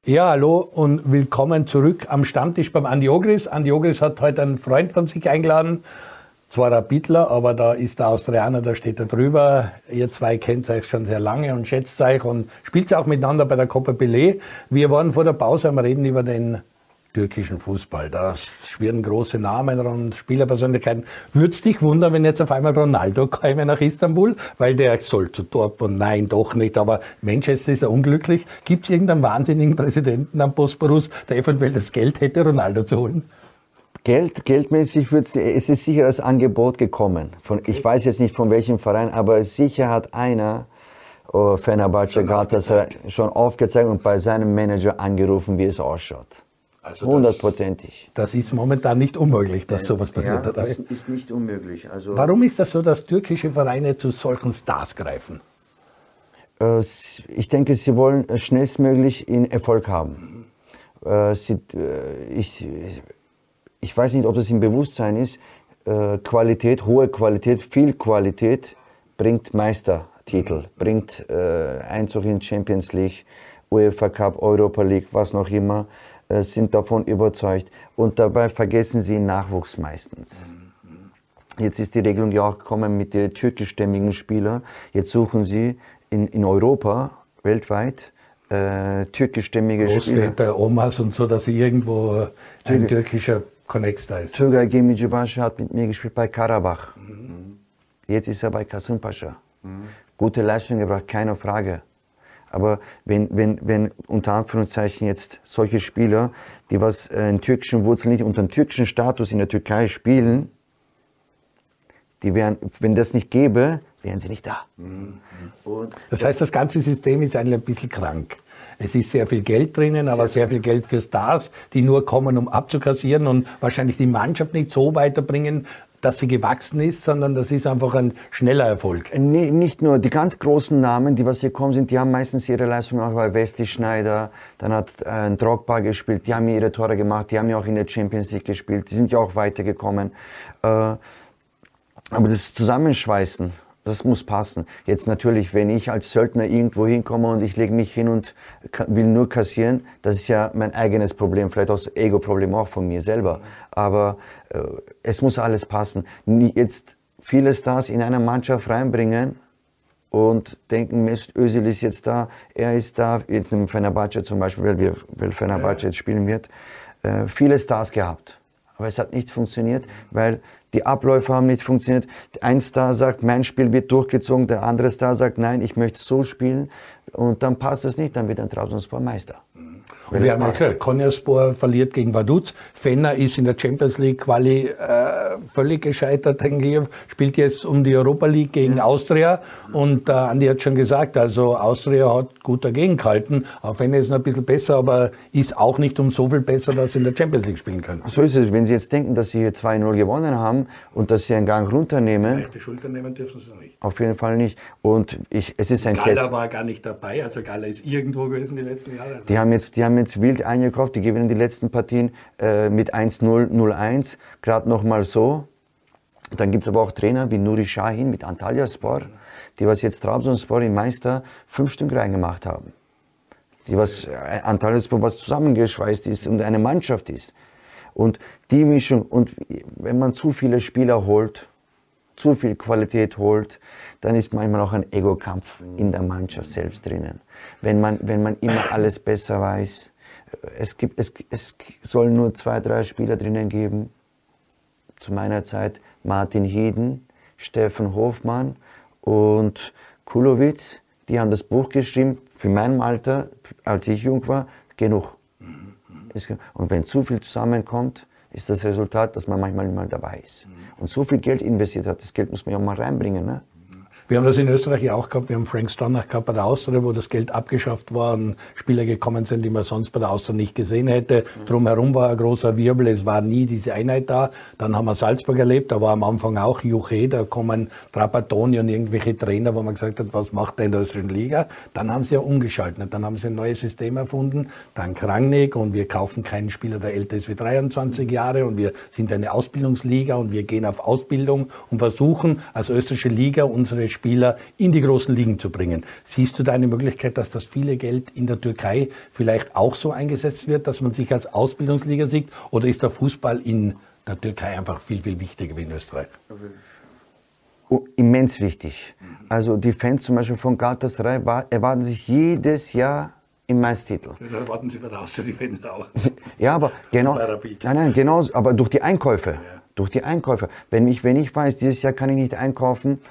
Ja, hallo und willkommen zurück am Stammtisch beim Andi Ogris. Andi Ogris hat heute einen Freund von sich eingeladen, zwar Bittler, aber da ist der Austrianer, da steht er drüber. Ihr zwei kennt euch schon sehr lange und schätzt euch und spielt auch miteinander bei der Copa Belay. Wir waren vor der Pause am Reden über den türkischen Fußball. Da schwirren große Namen und Spielerpersönlichkeiten. Würde es dich wundern, wenn jetzt auf einmal Ronaldo käme nach Istanbul? Weil der soll zu Dortmund. Nein, doch nicht. Aber Manchester ist ja unglücklich. Gibt es irgendeinen wahnsinnigen Präsidenten am Bosporus, der eventuell das Geld hätte, Ronaldo zu holen? Geld, geldmäßig wird es ist sicher das Angebot gekommen. Von, ich weiß jetzt nicht von welchem Verein, aber sicher hat einer oh, Fenerbahce Galatasaray schon aufgezeigt und bei seinem Manager angerufen, wie es ausschaut. Also Hundertprozentig. Das, das, ist momentan nicht unmöglich, dass sowas passiert. Ja, das ist nicht unmöglich. Also Warum ist das so, dass türkische Vereine zu solchen Stars greifen? Äh, ich denke, sie wollen schnellstmöglich in Erfolg haben. Mhm. Sie, äh, ich, ich weiß nicht, ob das im Bewusstsein ist. äh, Qualität, hohe Qualität, viel Qualität bringt Meistertitel, bringt äh, Einzug in Champions League, UEFA Cup, Europa League, was noch immer, äh, sind davon überzeugt. Und dabei vergessen sie den Nachwuchs meistens. Jetzt ist die Regelung ja auch gekommen mit den türkischstämmigen Spielern. Jetzt suchen sie in, in Europa, weltweit, äh, türkischstämmige Spieler. Großväter, Omas und so, dass sie irgendwo ein türkischer Connex da ist. Turgay Gemicibaşı hat mit mir gespielt bei Karabach. Jetzt ist er bei Kasımpaşa. Gute Leistung gebracht, keine Frage. Aber wenn, wenn, wenn unter Anführungszeichen jetzt solche Spieler, die was äh, in türkischen Wurzeln nicht unter dem türkischen Status in der Türkei spielen, die wären, wenn das nicht gäbe, wären sie nicht da. Und das heißt, das ganze System ist eigentlich ein bisschen krank. Es ist sehr viel Geld drinnen, aber sehr viel Geld für Stars, die nur kommen, um abzukassieren und wahrscheinlich die Mannschaft nicht so weiterbringen, dass sie gewachsen ist, sondern das ist einfach ein schneller Erfolg. Nicht nur die ganz großen Namen, die was hier kommen sind, die haben meistens ihre Leistung auch bei Westi Schneider, dann hat äh, ein Drogba gespielt, die haben ihre Tore gemacht, die haben ja auch in der Champions League gespielt, die sind ja auch weitergekommen. Äh, aber das Zusammenschweißen, das muss passen. Jetzt natürlich, wenn ich als Söldner irgendwo hinkomme und ich lege mich hin und will nur kassieren, das ist ja mein eigenes Problem, vielleicht auch das Ego-Problem auch von mir selber. Aber es muss alles passen. Jetzt viele Stars in einer Mannschaft reinbringen und denken, Mesut Özil ist jetzt da, er ist da, jetzt im Fenerbahce zum Beispiel, weil, wir, weil Fenerbahce jetzt spielen wird, äh, viele Stars gehabt. Aber es hat nicht funktioniert, weil die Abläufe haben nicht funktioniert. Ein Star sagt, mein Spiel wird durchgezogen, der andere Star sagt, nein, ich möchte so spielen. Und dann passt es nicht, dann wird ein Trabzonspor Meister. Und wir haben ja gesagt, Konyaspor verliert gegen Vaduz. Fenner ist in der Champions League Quali äh, völlig gescheitert. Ich, spielt jetzt um die Europa League gegen ja. Austria. Und äh, Andi hat schon gesagt, also Austria hat gut dagegen gehalten. Auch Fenner ist noch ein bisschen besser, aber ist auch nicht um so viel besser, dass sie in der Champions League spielen können. So ist es. Wenn Sie jetzt denken, dass Sie hier 2-0 gewonnen haben und dass Sie einen Gang runternehmen. Leichte Schulter nehmen dürfen Sie nicht. Auf jeden Fall nicht. Und ich, es ist ein Gala war gar nicht dabei. Also Gala ist irgendwo gewesen die letzten Jahre. Die haben jetzt, die haben jetzt wild eingekauft. Die gewinnen die letzten Partien äh, mit 1-0, 0-1. Gerade noch mal so. Dann gibt es aber auch Trainer wie Nuri Shahin mit Antalya Sport, die was jetzt Trabzonspor im Meister fünf Stück reingemacht haben. Die was äh, Antalya Sport was zusammengeschweißt ist und eine Mannschaft ist. Und die Mischung, und wenn man zu viele Spieler holt, zu viel Qualität holt, dann ist manchmal auch ein Ego-Kampf in der Mannschaft selbst drinnen. Wenn man, wenn man immer alles besser weiß, es, gibt, es, es soll nur zwei, drei Spieler drinnen geben. Zu meiner Zeit Martin Heden, Steffen Hofmann und Kulowitz. Die haben das Buch geschrieben, für mein Alter, als ich jung war, genug. Und wenn zu viel zusammenkommt, ist das Resultat, dass man manchmal nicht mal dabei ist. Und so viel Geld investiert hat, das Geld muss man ja auch mal reinbringen. Ne? Wir haben das in Österreich ja auch gehabt. Wir haben Frank Stronach gehabt bei der Austria, wo das Geld abgeschafft war und Spieler gekommen sind, die man sonst bei der Austria nicht gesehen hätte. Drumherum war ein großer Wirbel. Es war nie diese Einheit da. Dann haben wir Salzburg erlebt. Da war am Anfang auch Juche. Da kommen Trapattoni und irgendwelche Trainer, wo man gesagt hat, was macht der in der österreichischen Liga? Dann haben sie ja umgeschaltet. Dann haben sie ein neues System erfunden. Dann Krangnick und wir kaufen keinen Spieler, der älter ist wie 23 Jahre und wir sind eine Ausbildungsliga und wir gehen auf Ausbildung und versuchen als österreichische Liga unsere Spieler in die großen Ligen zu bringen. Siehst du da eine Möglichkeit, dass das viele Geld in der Türkei vielleicht auch so eingesetzt wird, dass man sich als Ausbildungsliga sieht? Oder ist der Fußball in der Türkei einfach viel, viel wichtiger wie in Österreich? Oh, immens wichtig. Also die Fans zum Beispiel von Galatasaray erwarten sich jedes Jahr im Meistertitel. Ja, erwarten sie der Austria die Fans auch. Ja, aber genau. Nein, nein, genau, aber durch die Einkäufe. Ja. Durch die Einkäufe. Wenn ich, wenn ich weiß, dieses Jahr kann ich nicht einkaufen,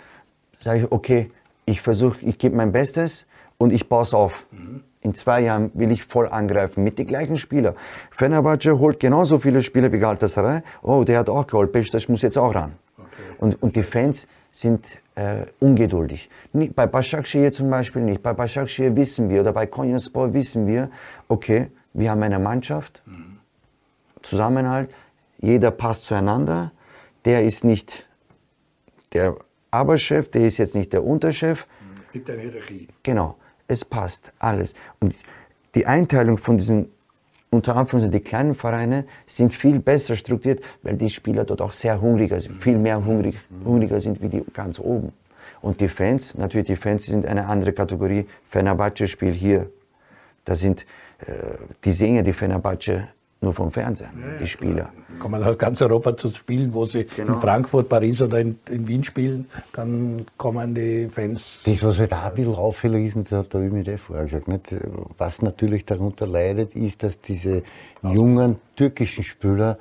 sage ich, okay, ich versuche, ich gebe mein Bestes und ich baue es auf. Mhm. In zwei Jahren will ich voll angreifen mit den gleichen Spielern. Fenerbahce holt genauso viele Spieler wie Galatasaray. Oh, der hat auch geholt, das muss jetzt auch ran. Okay. Und, und die Fans sind äh, ungeduldig. Bei Başakşehir zum Beispiel nicht. Bei Başakşehir wissen wir oder bei Konyaspor wissen wir, okay, wir haben eine Mannschaft, mhm. Zusammenhalt, jeder passt zueinander, der ist nicht der Aberchef, der ist jetzt nicht der Unterchef. Es gibt eine Hierarchie. Genau, es passt alles. Und die Einteilung von diesen unter Anführungszeichen, die kleinen Vereine sind viel besser strukturiert, weil die Spieler dort auch sehr hungriger sind, viel mehr hungrig, hungriger sind wie die ganz oben. Und die Fans, natürlich die Fans sind eine andere Kategorie. Fenerbahce spielt hier. Da sind, äh, die sehen ja die Fenerbahce nur vom Fernsehen, ja, die Spieler. Kommen aus ganz Europa zu spielen, wo sie genau. in Frankfurt, Paris oder in, in, Wien spielen, dann kommen die Fans. Das, was halt auch ein bisschen auffällig ist, das hat der Ümit vorher gesagt, nicht? was natürlich darunter leidet, ist, dass diese jungen türkischen Spieler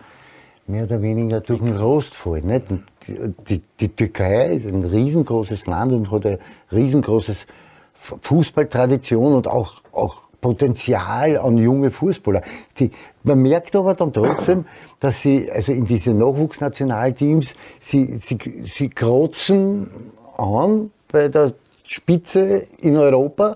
mehr oder weniger durch den Rost fallen. Nicht? Die, die, die Türkei ist ein riesengroßes Land und hat ein riesengroßes Fußballtradition und auch, auch Potenzial an junge Fußballer. Die, man merkt aber dann trotzdem, dass sie, also in diese Nachwuchsnationalteams, sie, sie, sie krotzen an bei der Spitze in Europa.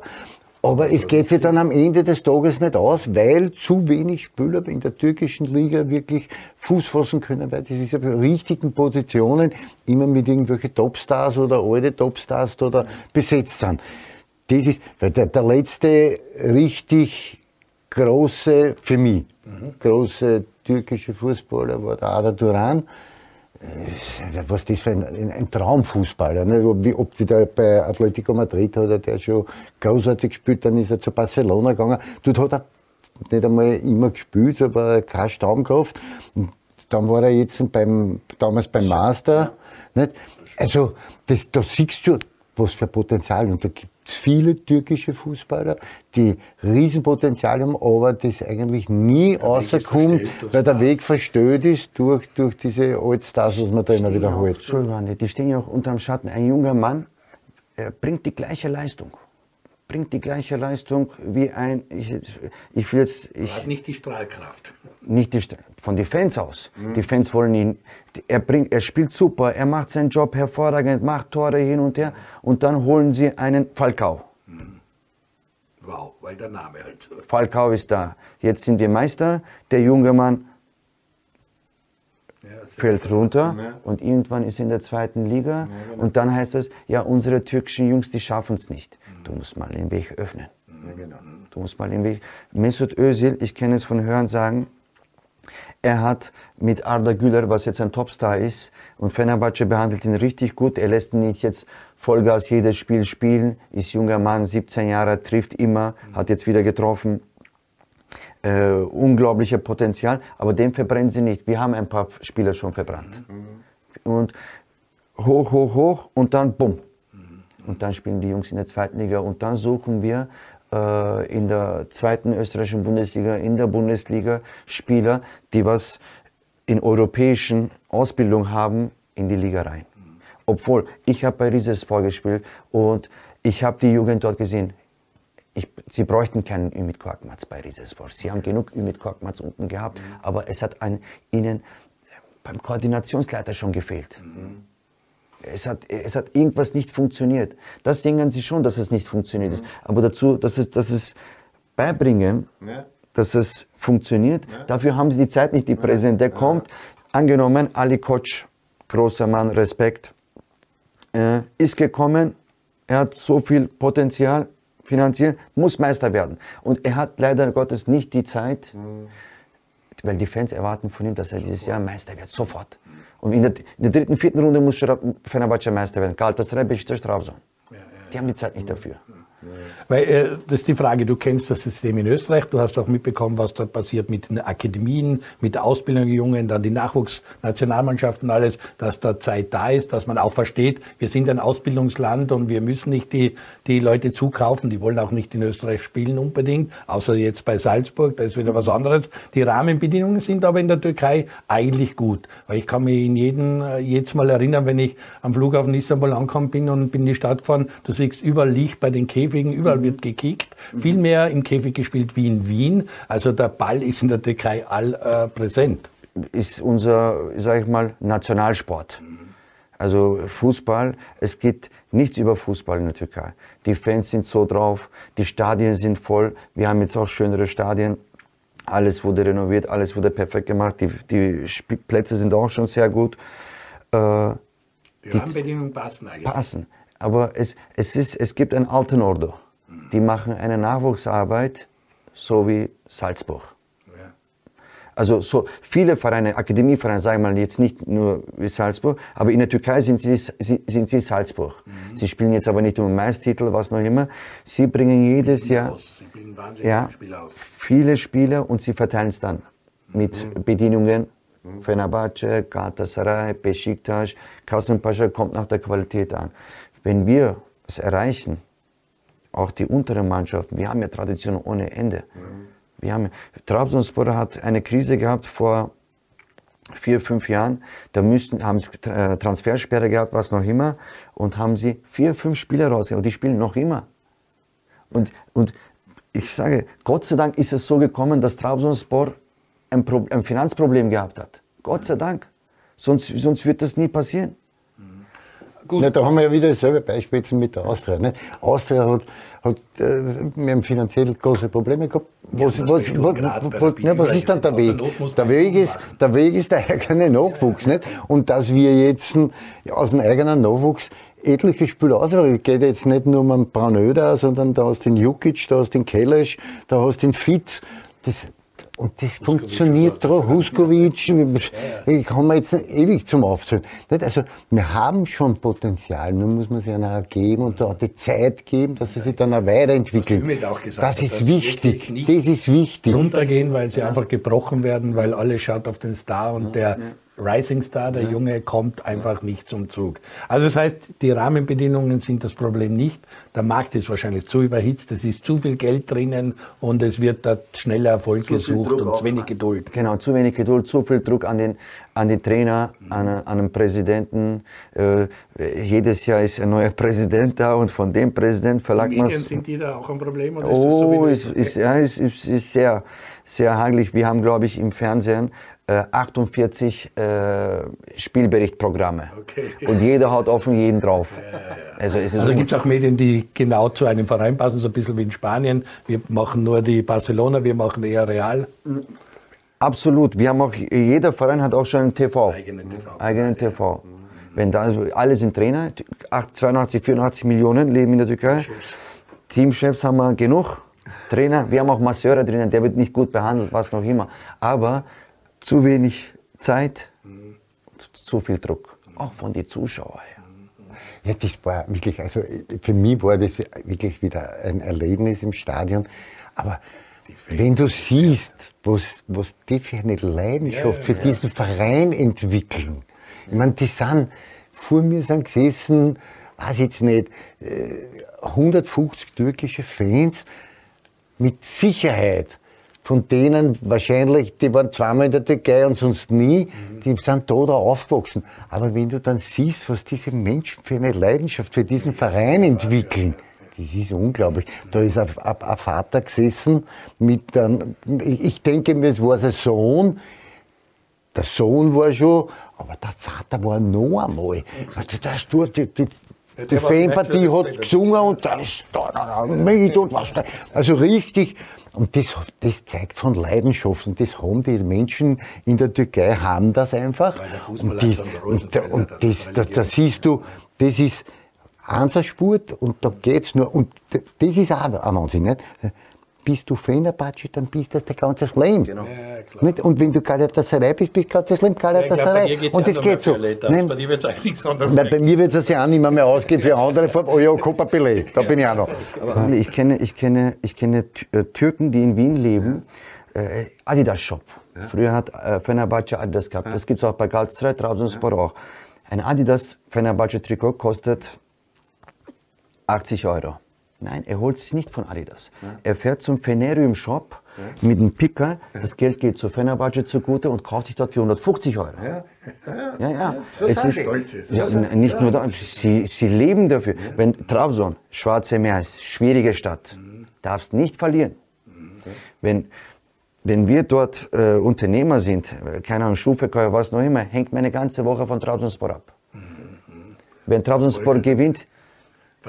Aber es geht sich dann am Ende des Tages nicht aus, weil zu wenig Spieler in der türkischen Liga wirklich Fuß fassen können, weil diese richtigen Positionen immer mit irgendwelchen Topstars oder alte Topstars da besetzt sind. Das ist, der, der letzte richtig große, für mich, mhm. große türkische Fußballer war der Ada Duran. Äh, was das für ein, ein Traumfußballer. Ne? Wie, ob wieder bei Atletico Madrid hat er der schon großartig gespielt, dann ist er zu Barcelona gegangen. Dort hat er nicht einmal immer gespielt, aber keine Stammkraft. Und dann war er jetzt beim, damals beim Master. Nicht? Also, das, da siehst du, was für Potenzial. Und da gibt viele türkische Fußballer, die Riesenpotenzial haben, aber das eigentlich nie rauskommt, weil der Weg verstört ist durch, durch diese Altstars, was man da immer wiederholt. Entschuldigung, die stehen ja auch unter dem Schatten. Ein junger Mann er bringt die gleiche Leistung bringt die gleiche Leistung wie ein. Ich, ich will jetzt. Ich, hat nicht die Strahlkraft. Nicht die von den Fans aus. Mhm. Die Fans wollen ihn. Er bringt, er spielt super, er macht seinen Job hervorragend, macht Tore hin und her und dann holen sie einen Falkau. Mhm. Wow, weil der Name halt. Falkau ist da. Jetzt sind wir Meister. Der junge Mann ja, fällt runter ja. und irgendwann ist er in der zweiten Liga ja, genau. und dann heißt es, ja, unsere türkischen Jungs, die schaffen es nicht. Du musst mal den Weg öffnen. Genau. Du musst mal den Weg. Mesut Özil, ich kenne es von Hören sagen, er hat mit Arda Güler, was jetzt ein Topstar ist, und Fenerbahce behandelt ihn richtig gut. Er lässt ihn nicht jetzt Vollgas jedes Spiel spielen. Ist junger Mann, 17 Jahre, trifft immer, hat jetzt wieder getroffen. Äh, unglaubliche Potenzial, aber den verbrennen sie nicht. Wir haben ein paar Spieler schon verbrannt. Und hoch, hoch, hoch und dann bumm und dann spielen die Jungs in der zweiten Liga und dann suchen wir äh, in der zweiten österreichischen Bundesliga, in der Bundesliga Spieler, die was in europäischen Ausbildung haben, in die Liga rein. Obwohl, ich habe bei Rizespor gespielt und ich habe die Jugend dort gesehen. Ich, sie bräuchten keinen Ümit Korkmaz bei Rizespor. Sie haben genug Ümit Korkmaz unten gehabt, aber es hat ein, ihnen beim Koordinationsleiter schon gefehlt. Mhm es hat, es hat irgendwas nicht funktioniert. Das singen sie schon, dass es nicht funktioniert ist. Aber dazu, dass es, dass es beibringen, ja. dass es funktioniert, ja. dafür haben sie die Zeit nicht, die Präsident. Der kommt, angenommen, Ali Koch, großer Mann, Respekt, äh, ist gekommen, er hat so viel Potenzial, finanziell, muss Meister werden. Und er hat leider Gottes nicht die Zeit, mhm. weil die Fans erwarten von ihm, dass er dieses Jahr Meister wird, sofort. Und in der, in der dritten, vierten Runde muss Fenerbahce Meister werden. Galatasaray, Besiktas, Trabzon. Die haben die Zeit nicht dafür. Weil äh, das ist die Frage, du kennst das System in Österreich, du hast auch mitbekommen, was dort passiert mit den Akademien, mit der Ausbildung der Jungen, dann die Nachwuchsnationalmannschaften, alles, dass da Zeit da ist, dass man auch versteht, wir sind ein Ausbildungsland und wir müssen nicht die, die Leute zukaufen, die wollen auch nicht in Österreich spielen unbedingt, außer jetzt bei Salzburg, da ist wieder was anderes. Die Rahmenbedingungen sind aber in der Türkei eigentlich gut, weil ich kann mich in jeden, äh, jedes Mal erinnern, wenn ich am Flughafen Istanbul angekommen bin und bin in die Stadt gefahren, du siehst überall Licht bei den Käfigen, überall wird gekickt, viel mehr im Käfig gespielt wie in Wien. Also der Ball ist in der Türkei all äh, präsent. Ist unser, sage ich mal, Nationalsport. Also Fußball, es geht nichts über Fußball in der Türkei. Die Fans sind so drauf, die Stadien sind voll. Wir haben jetzt auch schönere Stadien. Alles wurde renoviert, alles wurde perfekt gemacht. Die, die Plätze sind auch schon sehr gut. Äh, die Rahmenbedingungen passen eigentlich. Passen. Aber es, es, ist, es gibt ein Altenordo die machen eine Nachwuchsarbeit, so wie Salzburg. Also so viele Vereine, Akademievereine, sagen wir mal jetzt nicht nur wie Salzburg, aber in der Türkei sind sie, sind sie Salzburg. Mhm. Sie spielen jetzt aber nicht um Meistertitel, was noch immer. Sie bringen jedes Jahr ja, viele Spieler und sie verteilen es dann mit mhm. Bedienungen. Mhm. Fenerbahce, Galatasaray, Besiktas, Kassenpascha kommt nach der Qualität an. Wenn wir es erreichen, auch die unteren Mannschaften, wir haben ja Tradition ohne Ende. Mhm. Wir haben, Trabzonspor hat eine Krise gehabt vor vier, fünf Jahren. Da müssten, haben sie äh, Transfersperre gehabt, was noch immer, und haben sie vier, fünf Spieler rausgehauen. Die spielen noch immer. Und, und ich sage, Gott sei Dank ist es so gekommen, dass Trabzonspor ein, ein Finanzproblem gehabt hat. Gott sei Dank. Sonst, sonst wird das nie passieren. Gut. Ja, da haben wir ja wieder dasselbe Beispiel mit der Austria. Ne? Austria hat, hat äh, wir haben finanziell große Probleme gehabt. Was, ja, was, was, was, ja, was ist dann der Weg? Der Weg ist, der Weg ist der eigene Nachwuchs. Nicht? Und dass wir jetzt aus dem eigenen Nachwuchs etliche Spieler aus, es geht jetzt nicht nur um einen Braunöder, sondern da hast du den Jukic, da hast du den Kellesch, da hast du den Fitz. Das, und das Huskovic funktioniert drauf. Huskovic, ja, ja. haben wir jetzt ewig zum Aufzählen. Also, wir haben schon Potenzial, nur muss man sich einer geben und auch die Zeit geben, dass sie sich dann auch weiterentwickeln. Auch gesagt, das ist wichtig. Das ist wichtig. Runtergehen, weil sie einfach gebrochen werden, weil alle schaut auf den Star und der Rising Star, der Junge, kommt einfach nicht zum Zug. Also das heißt, die Rahmenbedingungen sind das Problem nicht. Der Markt ist wahrscheinlich zu überhitzt, es ist zu viel Geld drinnen und es wird da schneller Erfolg zu gesucht und zu wenig Geduld. Genau, zu wenig Geduld, zu viel Druck an den, an den Trainer, an, an den Präsidenten. Äh, jedes Jahr ist ein neuer Präsident da und von dem Präsident verlangt man es. Sind die da auch ein Problem? Oder oh, ist, so ist, ist, ja, ist, ist, ist sehr, sehr hagelig. Wir haben, glaube ich, im Fernsehen 48 äh, äh, Spielberichtprogramme. Okay. Und jeder hat offen jeden drauf. Ja, ja, ja. Also, es also gibt es auch Medien, die genau zu einem Verein passen, so ein bisschen wie in Spanien. Wir machen nur die Barcelona, wir machen eher Real. Absolut. Wir haben auch, jeder Verein hat auch schon einen TV. Eigenen TV. Eigenen TV. Wenn da, also alle sind Trainer, 82, 84 Millionen leben in der Türkei. Teamchefs haben wir genug. Trainer, wir haben auch Masseure drinnen, der wird nicht gut behandelt, was noch immer. Aber zu wenig Zeit, mhm. zu viel Druck, auch von den Zuschauern. Ja, das war wirklich, also für mich war das wirklich wieder ein Erlebnis im Stadion. Aber wenn du siehst, was, was die für eine Leidenschaft für diesen Verein entwickeln. Ich meine, die sind, vor mir sind gesessen, weiß jetzt nicht, 150 äh, türkische Fans mit Sicherheit von denen wahrscheinlich, die waren zweimal in der Türkei und sonst nie, die sind da oder aufgewachsen. Aber wenn du dann siehst, was diese Menschen für eine Leidenschaft für diesen Verein entwickeln, das ist unglaublich. Da ist ein, ein, Vater gesessen mit einem, ich denke mir, es war sein Sohn, der Sohn war schon, aber der Vater war noch einmal. Das tut, die, die, die Fanpartie hat gesungen und da ist da mit und was da. Also richtig, und das, das zeigt von Leidenschaft. Und das haben die Menschen in der Türkei, haben das einfach. Und, die, und, da, und das, da, da siehst du, das ist Einsatzsport und da geht's nur, und das ist auch ein Wahnsinn, nicht? Bist du Fenerbahce, dann bist du das ganze Leben. Genau. Ja, und wenn du Galatasaray bist, bist du ganzes Leben Galatasaray. Ja, und das geht so. Nein, bei dir wird es eigentlich nichts anderes Nein, Bei mir wird es ja auch nicht mehr, mehr ausgehen für andere Farben. Oh ja, Copa Pelé, da bin ich auch noch. Aber ich kenne, ich kenne, ich kenne äh, Türken, die in Wien leben, äh, Adidas Shop. Früher hat äh, Fenerbahce Adidas gehabt. Das gibt es auch bei Galatasaray, Trabzonspor auch. Ein Adidas Fenerbahce Trikot kostet 80 Euro. Nein, er holt es nicht von Adidas. Ja. Er fährt zum Fenerium Shop ja. mit einem Picker. Das Geld geht zu Fenerbahce zugute und kauft sich dort für 150 Euro. Ja, ja. ja. Es ist, ja, nicht nur da, sie, sie leben dafür. Wenn Trabzon, Schwarze Meer schwierige Stadt, mhm. darfst nicht verlieren. Mhm. Wenn, wenn wir dort äh, Unternehmer sind, äh, keine Ahnung, Schuhverkäufer, was noch immer, hängt meine ganze Woche von Trabzonspor ab. Mhm. Wenn Trabzonspor gewinnt,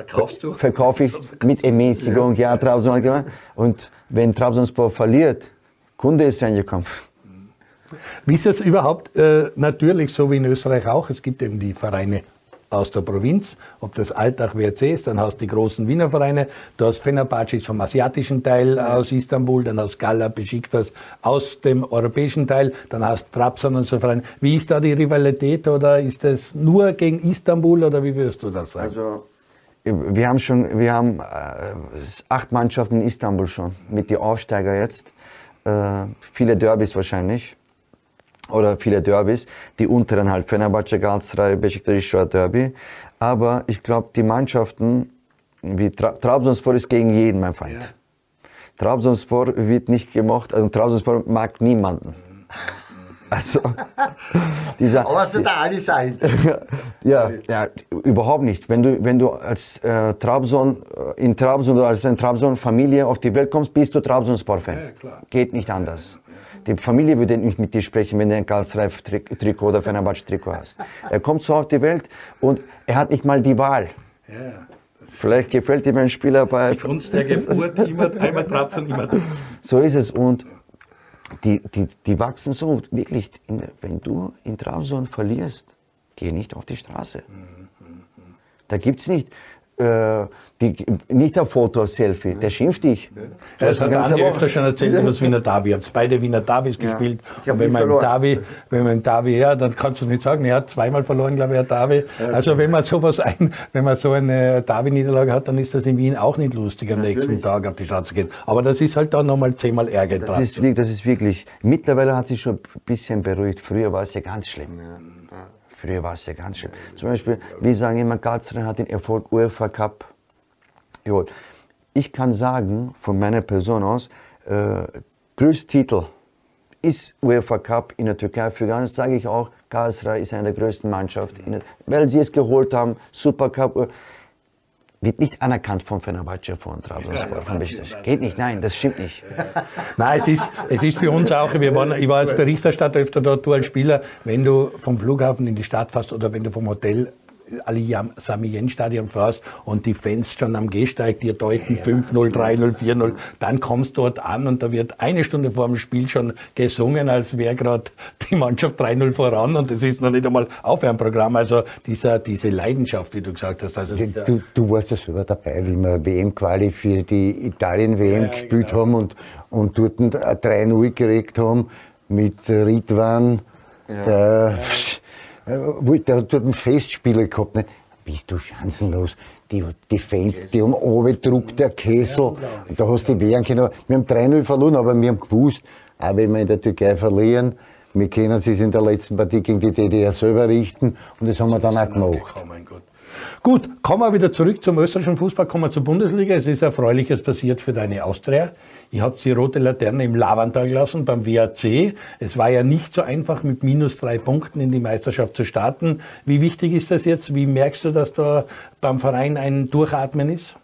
Verkaufst du? Verkaufe ich mit Ermäßigung, ja, ja Trabzon. Und wenn Trabzonspor verliert, Kunde ist reingekommen. Wie ist das überhaupt äh, natürlich so wie in Österreich auch? Es gibt eben die Vereine aus der Provinz, ob das Alltag WRC ist, dann hast du die großen Wiener Vereine, du hast Fenerbahce vom asiatischen Teil aus Istanbul, dann hast Gala Besiktas aus dem europäischen Teil, dann hast Trabzon und so Vereine. Wie ist da die Rivalität oder ist das nur gegen Istanbul oder wie würdest du das sagen? Also wir haben schon, wir haben äh, acht Mannschaften in Istanbul schon mit den Aufsteiger jetzt, äh, viele Derbys wahrscheinlich oder viele Derbys, die unteren halt Fenerbahce, Galatasaray, Beşiktaş, Derby. Aber ich glaube, die Mannschaften wie Tra Trabzonspor ist gegen jeden mein Feind. Ja. Trabzonspor wird nicht gemocht, also Trabzonspor mag niemanden. Also, dieser, Aber so der Ali sein. ja, ja, überhaupt nicht. Wenn du, wenn du als äh, Trabzon, äh, in Trabzon oder als eine Trabzon-Familie auf die Welt kommst, bist du Trabzonspor-Fan. Ja, Geht nicht anders. Die Familie würde nicht mit dir sprechen, wenn du ein Karlsreif-Trikot oder Fenerbahce-Trikot hast. Er kommt so auf die Welt und er hat nicht mal die Wahl. Ja. Vielleicht gefällt ihm ein Spieler bei... Uns der Geburt immer einmal und immer So ist es und die, die, die wachsen so, wirklich, in, wenn du in Trabzon verlierst, geh nicht auf die Straße. Da gibt es nicht, äh, die, nicht ein Foto, ein Selfie, der schimpft dich. Ja, das hat Andi öfter schon erzählt über das Wiener Davi. Ihr habt beide Wiener Davis ja. gespielt. Und wenn man, im Davi, wenn man im Davi, ja, dann kannst du nicht sagen, er hat zweimal verloren, glaube ich, ein Davi. Ja, also wenn man sowas ein, wenn man so eine Davi-Niederlage hat, dann ist das in Wien auch nicht lustig, am Natürlich. nächsten Tag auf die Straße zu gehen. Aber das ist halt dann nochmal zehnmal Ärger. Das ist, das ist wirklich, mittlerweile hat sich schon ein bisschen beruhigt. Früher war es ja ganz schlimm. Früher war es ja ganz schlimm. Zum Beispiel, wir sagen immer, Galatasaray hat den Erfolg UEFA Cup geholt. Ich kann sagen, von meiner Person aus, äh, größter Titel ist UEFA Cup in der Türkei. Für ganz sage ich auch, Galatasaray ist eine der größten Mannschaften, weil sie es geholt haben, Super Cup wird nicht anerkannt von Fenerbahce, von Trabzonspor, von Besiktas. Geht nicht, nein, das stimmt nicht. Nein, es ist, es ist für uns auch, wir waren, ich war als Berichterstatter öfter dort, du als Spieler, wenn du vom Flughafen in die Stadt fährst oder wenn du vom Hotel Ali Sami Stadion fährst und die Fans schon am Gehsteig dir deuten 5-0, 3-0, 4-0, dann kommst du dort an und da wird eine Stunde vor dem Spiel schon gesungen, als wäre gerade die Mannschaft 3-0 voran und es ist noch nicht einmal Aufwärmprogramm. Also dieser, diese Leidenschaft, wie du gesagt hast. Also du, du warst ja selber dabei, wie wir WM-Quali für die Italien-WM ja, gespielt genau. haben und, und dort 3-0 geregt haben mit Ritwan. Ja. Der, ja äh, der hat dort einen Festspieler gehabt. Ne? Bist du chancenlos. Die, die Fans, die haben runtergedruckt, der Kessel. Und da hast du die wehren können. Wir haben 3-0 verloren, aber wir haben gewusst, auch wenn wir in der Türkei verlieren, wir können es in der letzten Partie gegen die DDR selber richten. Und das haben wir dann auch gemacht. Oh. Gut, kommen wir wieder zurück zum österreichischen Fußball, kommen wir zur Bundesliga. Es ist Erfreuliches passiert für deine Austria. Ich habe die rote Laterne im Lavantal gelassen beim WAC. Es war ja nicht so einfach, mit minus drei Punkten in die Meisterschaft zu starten. Wie wichtig ist das jetzt? Wie merkst du, dass da beim Verein ein Durchatmen ist?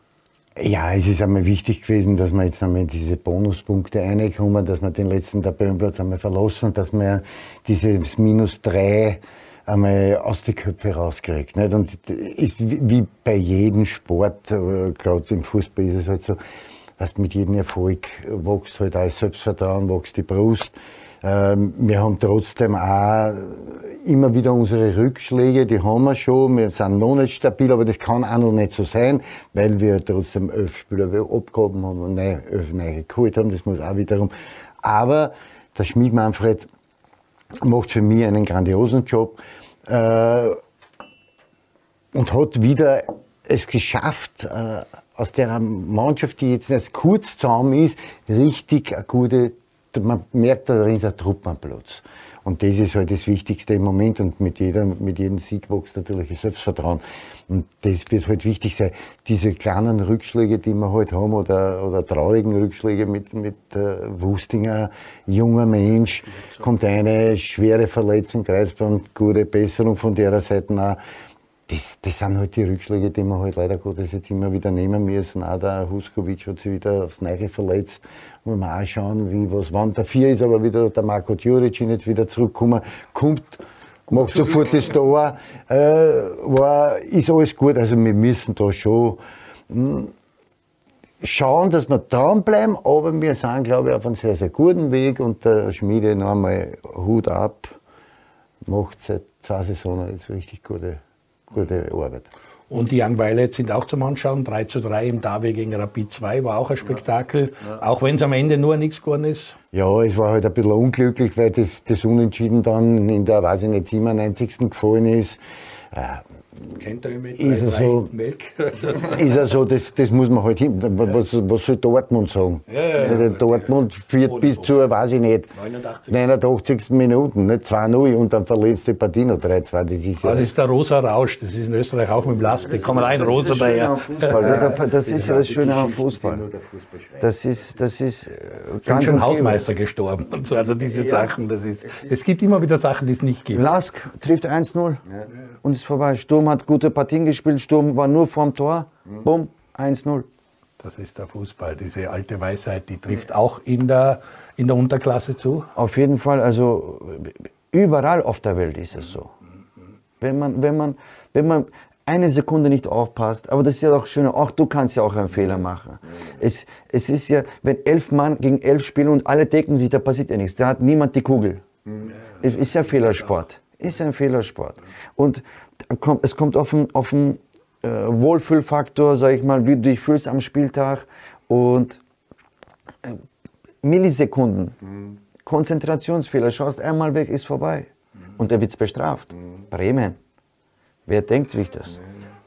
Ja, es ist einmal wichtig gewesen, dass wir jetzt einmal diese Bonuspunkte reinkommen, dass wir den letzten Tabellenplatz einmal verlassen, dass wir dieses Minus drei einmal aus den Köpfen rauskriegt. Nicht? Und ist wie bei jedem Sport, äh, gerade im Fußball ist es halt so, dass mit jedem Erfolg wächst halt auch das Selbstvertrauen, wächst die Brust. Ähm, wir haben trotzdem auch immer wieder unsere Rückschläge, die haben wir schon. Wir sind noch nicht stabil, aber das kann auch noch nicht so sein, weil wir trotzdem elf Spieler abgehoben haben und nein, elf neue geholt haben. Das muss auch wiederum. Aber der Schmied Manfred macht für mich einen grandiosen Job äh, und hat wieder es geschafft, äh, aus der Mannschaft, die jetzt erst kurz zusammen ist, richtig eine gute, man merkt, da ist ein Truppenplatz. Und das ist halt das Wichtigste im Moment und mit, jeder, mit jedem Sieg wächst natürlich das Selbstvertrauen. Und das wird halt wichtig sein. Diese kleinen Rückschläge, die wir halt haben, oder, oder traurigen Rückschläge mit, mit äh, Wustinger, junger Mensch, kommt eine schwere Verletzung, Kreisband, gute Besserung von der Seite auch das, das sind halt die Rückschläge, die wir halt leider Gottes jetzt immer wieder nehmen müssen. Auch der Huskovic hat sich wieder aufs Neue verletzt. Muss man auch schauen, wie was wann. Der Vier ist aber wieder der Marco Djuric jetzt wieder zurückgekommen. Kommt, macht sofort das Tor. Äh, war, ist alles gut. Also wir müssen da schon hm, schauen, dass wir dranbleiben. Aber wir sind, glaube ich, auf einem sehr, sehr guten Weg. Und der Schmiede noch einmal Hut ab. Macht seit zwei Saisonen jetzt richtig gute gute Arbeit. Und die Young Violets sind auch zum Anschauen. 3 zu 3 im Derby gegen Rapid 2 war auch ein Spektakel. Ja. Auch wenn es am Ende nur nichts geworden ist. Ja, es war halt ein bisschen unglücklich, weil das, das Unentschieden dann in der, weiß ich nicht, 97. gefallen ist. Äh, Kennt er immer ist er so, ist er so, das, das muss man halt hin. Was, was soll Dortmund sagen? Ja, ja, ja. Dortmund führt bis zur, weiß ich nicht, 89. 89. Minuten, nicht 2-0 und dann verlierst du die Partie noch 3-2. Das ist, ja das ist der rosa Rausch, das ist in Österreich auch mit dem Last. Da kommen rein, rosa daher. Das ist ja das Schöne am Fußball. Das ist, das ist ganz schon Hausmeister gestorben und so, also diese Sachen, das ist, es gibt immer wieder Sachen, die es nicht gibt. Lask trifft 1-0 und ist vorbei. Sturm hat gute Partien gespielt, Sturm war nur vorm Tor, mhm. bumm, 1-0. Das ist der Fußball, diese alte Weisheit, die trifft auch in der, in der Unterklasse zu? Auf jeden Fall, also überall auf der Welt ist es so. Wenn man, wenn man, wenn man eine Sekunde nicht aufpasst, aber das ist ja auch schön, auch du kannst ja auch einen Fehler machen. Es, es ist ja, wenn elf Mann gegen elf spielen und alle decken sich, da passiert ja nichts. Da hat niemand die Kugel. Es ist ja Fehlersport. Ist ein Fehlersport. Und es kommt auf den, auf den äh, Wohlfühlfaktor, sag ich mal, wie du dich fühlst am Spieltag und äh, Millisekunden, mhm. Konzentrationsfehler, schaust einmal weg, ist vorbei. Mhm. Und der wird bestraft. Mhm. Bremen. Wer denkt sich das?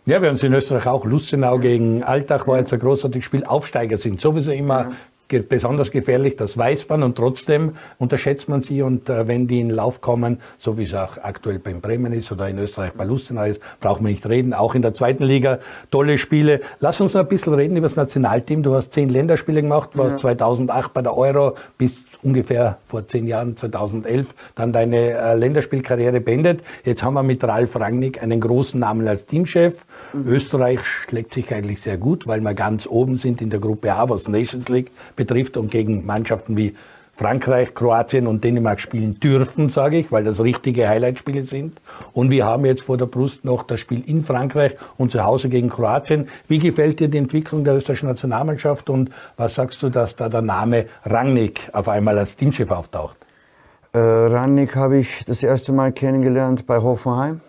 Ja, wir haben es in Österreich auch. Lustenau gegen Alltag war jetzt ein großartiges Spiel. Aufsteiger sind sowieso immer besonders gefährlich, das weiß man und trotzdem unterschätzt man sie und äh, wenn die in Lauf kommen, so wie es auch aktuell beim Bremen ist oder in Österreich bei Lustenau ist, brauchen wir nicht reden. Auch in der zweiten Liga tolle Spiele. Lass uns noch ein bisschen reden über das Nationalteam. Du hast zehn Länderspiele gemacht, warst ja. 2008 bei der Euro, bist ungefähr vor zehn Jahren, 2011, dann deine äh, Länderspielkarriere beendet. Jetzt haben wir mit Ralf Rangnick einen großen Namen als Teamchef. Mhm. Österreich schlägt sich eigentlich sehr gut, weil wir ganz oben sind in der Gruppe A, was Nations League betrifft und gegen Mannschaften wie Frankreich, Kroatien und Dänemark spielen dürfen, sage ich, weil das richtige Highlightspiele sind. Und wir haben jetzt vor der Brust noch das Spiel in Frankreich und zu Hause gegen Kroatien. Wie gefällt dir die Entwicklung der österreichischen Nationalmannschaft und was sagst du, dass da der Name Rangnick auf einmal als Teamchef auftaucht? Äh, Rangnick habe ich das erste Mal kennengelernt bei Hoffenheim,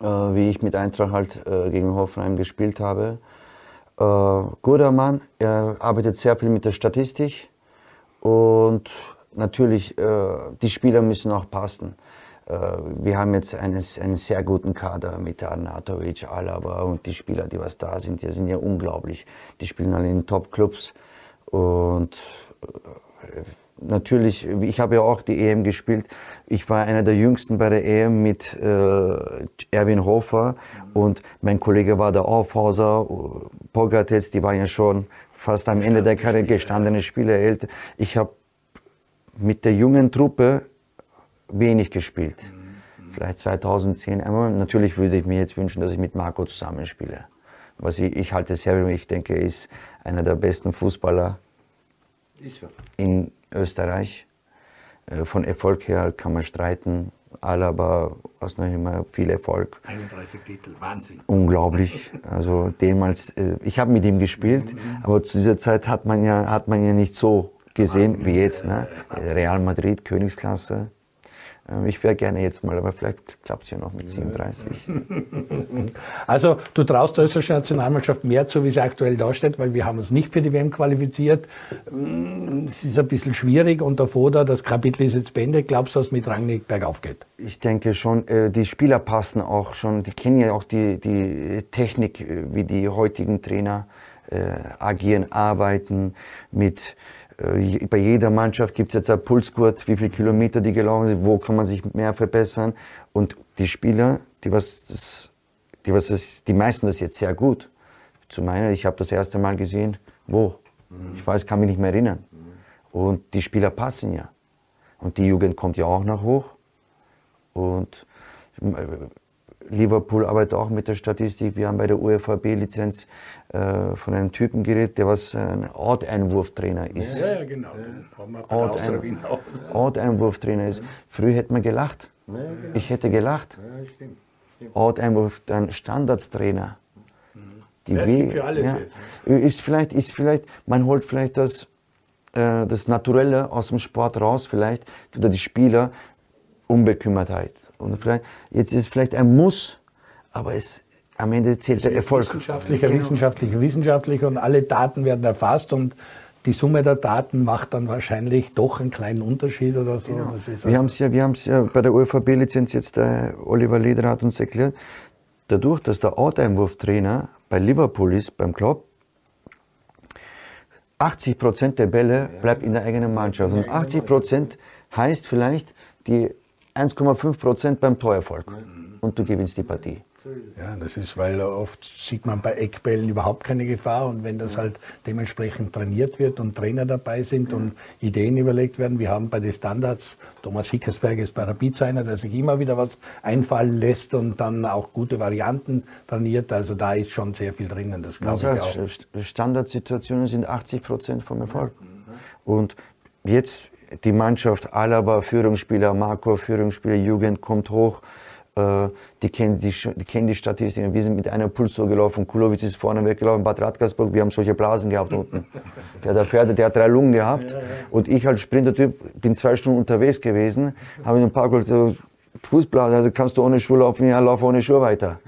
äh, wie ich mit Eintracht halt äh, gegen Hoffenheim gespielt habe. Äh, guter Mann, er arbeitet sehr viel mit der Statistik und natürlich, äh, die Spieler müssen auch passen. Äh, wir haben jetzt einen, einen sehr guten Kader mit Arnatovic, Alaba und die Spieler, die was da sind, die sind ja unglaublich. Die spielen alle in Top-Clubs und äh, natürlich, ich habe ja auch die EM gespielt. Ich war einer der jüngsten bei der EM mit äh, Erwin Hofer und mein Kollege war der Aufhauser, Pogatetz, die waren ja schon fast am Ende der Karriere gestandene Spieler. Ich habe mit der jungen Truppe wenig gespielt. Vielleicht 2010 einmal. Natürlich würde ich mir jetzt wünschen, dass ich mit Marco zusammenspiele. Was ich, ich halte sehr, ich denke, er ist einer der besten Fußballer in Österreich. Äh, von Erfolg her kann man streiten. Alaba, was noch immer, viel Erfolg. 31 Titel, Wahnsinn. Unglaublich. Also damals, äh, ich habe mit ihm gespielt, mhm. aber zu dieser Zeit hat man ja, hat man ja nicht so gesehen wie jetzt. Ne? Real Madrid, Königsklasse. Ähm, ich wäre gerne jetzt mal, aber vielleicht klappt es ja noch mit 37. Also du traust der österreichischen Nationalmannschaft mehr zu, wie sie aktuell dasteht, weil wir haben uns nicht für die WM qualifiziert. Mm, es ist ein bisschen schwierig und davor da, das Kapitel ist jetzt beendet. Glaubst du, dass es mit Rangnick bergauf geht? Ich denke schon, äh, die Spieler passen auch schon, die kennen ja auch die, die Technik, äh, wie die heutigen Trainer äh, agieren, arbeiten mit bei jeder Mannschaft gibt es jetzt ein Pulsgurt, wie viele Kilometer die gelaufen sind, wo kann man sich mehr verbessern. Und die Spieler, die was das, die was das, die meisten das jetzt sehr gut. Zu meiner, ich habe das erste Mal gesehen, wo? Ich weiß, kann mich nicht mehr erinnern. Und die Spieler passen ja. Und die Jugend kommt ja auch nach hoch. Und äh, Liverpool arbeitet auch mit der Statistik. Wir haben bei der UFAB-Lizenz äh, von einem Typen geredet, der was ein Orteinwurftrainer ist. Ja, ja genau. Ja. Ortein Orteinwurftrainer ist. Früher hätte man gelacht. Ja, genau. Ich hätte gelacht. Ja, stimmt. stimmt. Orteinwurf, dann Standardstrainer. Die ja, w für alles ja, jetzt. Ist vielleicht, ist vielleicht, man holt vielleicht das, äh, das Naturelle aus dem Sport raus, vielleicht, oder die Spieler, Unbekümmertheit. Und vielleicht, jetzt ist es vielleicht ein Muss, aber es, am Ende zählt der Erfolg. Wissenschaftlicher, genau. wissenschaftlicher, wissenschaftlicher und alle Daten werden erfasst und die Summe der Daten macht dann wahrscheinlich doch einen kleinen Unterschied oder so. Genau. wir haben es ja, ja bei der ÖVP-Lizenz jetzt, der Oliver Leder hat uns erklärt, dadurch, dass der Outeinwurftrainer bei Liverpool ist, beim Club, 80 Prozent der Bälle bleibt in der eigenen Mannschaft. Und 80 Prozent heißt vielleicht die 1,5 Prozent beim Torerfolg. Und du gewinnst die Partie. Ja, das ist, weil oft sieht man bei Eckbällen überhaupt keine Gefahr und wenn das halt dementsprechend trainiert wird und Trainer dabei sind und Ideen überlegt werden, wir haben bei den Standards, Thomas Hickersberg ist bei Rapid einer, der sich immer wieder was einfallen lässt und dann auch gute Varianten trainiert, also da ist schon sehr viel drinnen, das glaube ich auch. Standardsituationen sind 80 Prozent vom Erfolg. Und jetzt die Mannschaft, Alaba, Führungsspieler, Marco, Führungsspieler, Jugend kommt hoch, äh, die kennen die, die kennen die Statistiken. Wir sind mit einer Puls so gelaufen, Kulovic ist vorne weggelaufen, Bad Radkersburg, wir haben solche Blasen gehabt unten. Der, der Pferde, der hat drei Lungen gehabt. Und ich als Sprintertyp bin zwei Stunden unterwegs gewesen, habe in ein paar so Fußblasen, also kannst du ohne Schuhe laufen, ja, lauf ohne Schuhe weiter.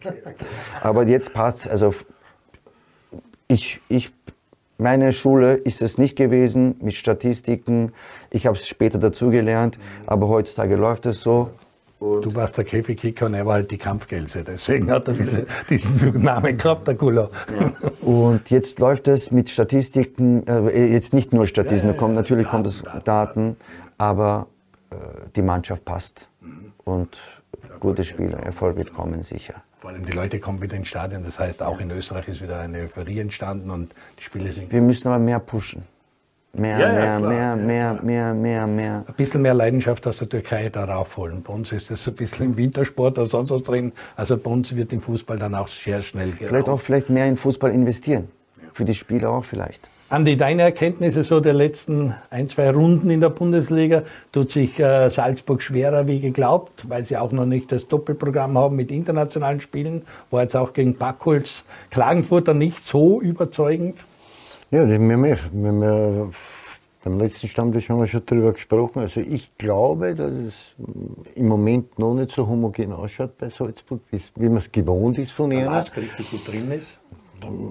Aber jetzt passt's, also ich, ich meine Schule ist es nicht gewesen mit Statistiken. Ich habe es später dazugelernt, aber heutzutage läuft es so. Und du warst der Käfigkicker und er war halt die Kampfgelse. Deswegen hat er diese, diesen Namen gehabt, der Gulo. Ja. Und jetzt läuft es mit Statistiken, äh, jetzt nicht nur Statistiken, ja, ja, kommt, natürlich Daten, kommt es Daten, Daten aber äh, die Mannschaft passt. Mhm. Und gute Spieler, Erfolg wird kommen, sicher. Vor allem die Leute kommen wieder ins Stadion, das heißt auch in Österreich ist wieder eine Euphorie entstanden und die Spiele sind. Wir müssen aber mehr pushen. Mehr, ja, mehr, ja, mehr, mehr, mehr, mehr, mehr. Ein bisschen mehr Leidenschaft aus der Türkei darauf holen. Bei uns ist das ein bisschen im Wintersport oder sonst was drin. Also bei uns wird im Fußball dann auch sehr schnell geraucht. Vielleicht auch vielleicht mehr in Fußball investieren. Für die Spieler auch vielleicht. Andi, deine Erkenntnisse so der letzten ein, zwei Runden in der Bundesliga? Tut sich äh, Salzburg schwerer wie geglaubt, weil sie auch noch nicht das Doppelprogramm haben mit internationalen Spielen? War jetzt auch gegen Backholz Klagenfurter nicht so überzeugend? Ja, wir haben ja, wir haben ja beim letzten Stammtisch haben wir schon darüber gesprochen. Also ich glaube, dass es im Moment noch nicht so homogen ausschaut bei Salzburg, wie man es gewohnt ist von ihnen. Lask richtig gut drin ist.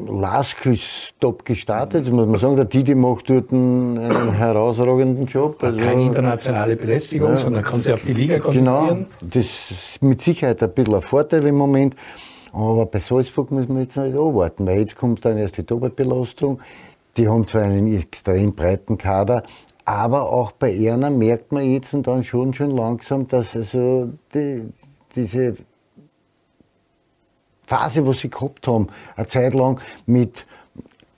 Lask ist top gestartet, muss man sagen. Der Didi macht dort einen, herausragenden Job. Also, Keine internationale Belästigung, ja, sondern kann sich auf die Liga konzentrieren. Genau, das ist mit Sicherheit ein bisschen ein Vorteil im Moment. Aber bei Salzburg müssen wir jetzt nicht abwarten, weil jetzt kommt dann erst die Doppelbelastung. Die haben zwar einen extrem breiten Kader, aber auch bei Erna merkt man jetzt und dann schon schon langsam, dass also die, diese Phase, wo sie gehabt haben, eine Zeit lang mit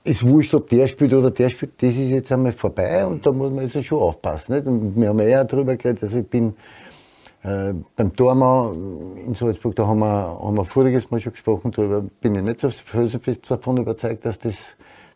es wurscht, ob der spielt oder der spielt, das ist jetzt einmal vorbei und da muss man jetzt schon aufpassen. Nicht? Und wir haben ja auch darüber geredet, also ich bin äh, beim Tormau in Salzburg, da haben wir, haben wir voriges Mal schon gesprochen, darüber bin ich nicht so felsenfest davon überzeugt, dass das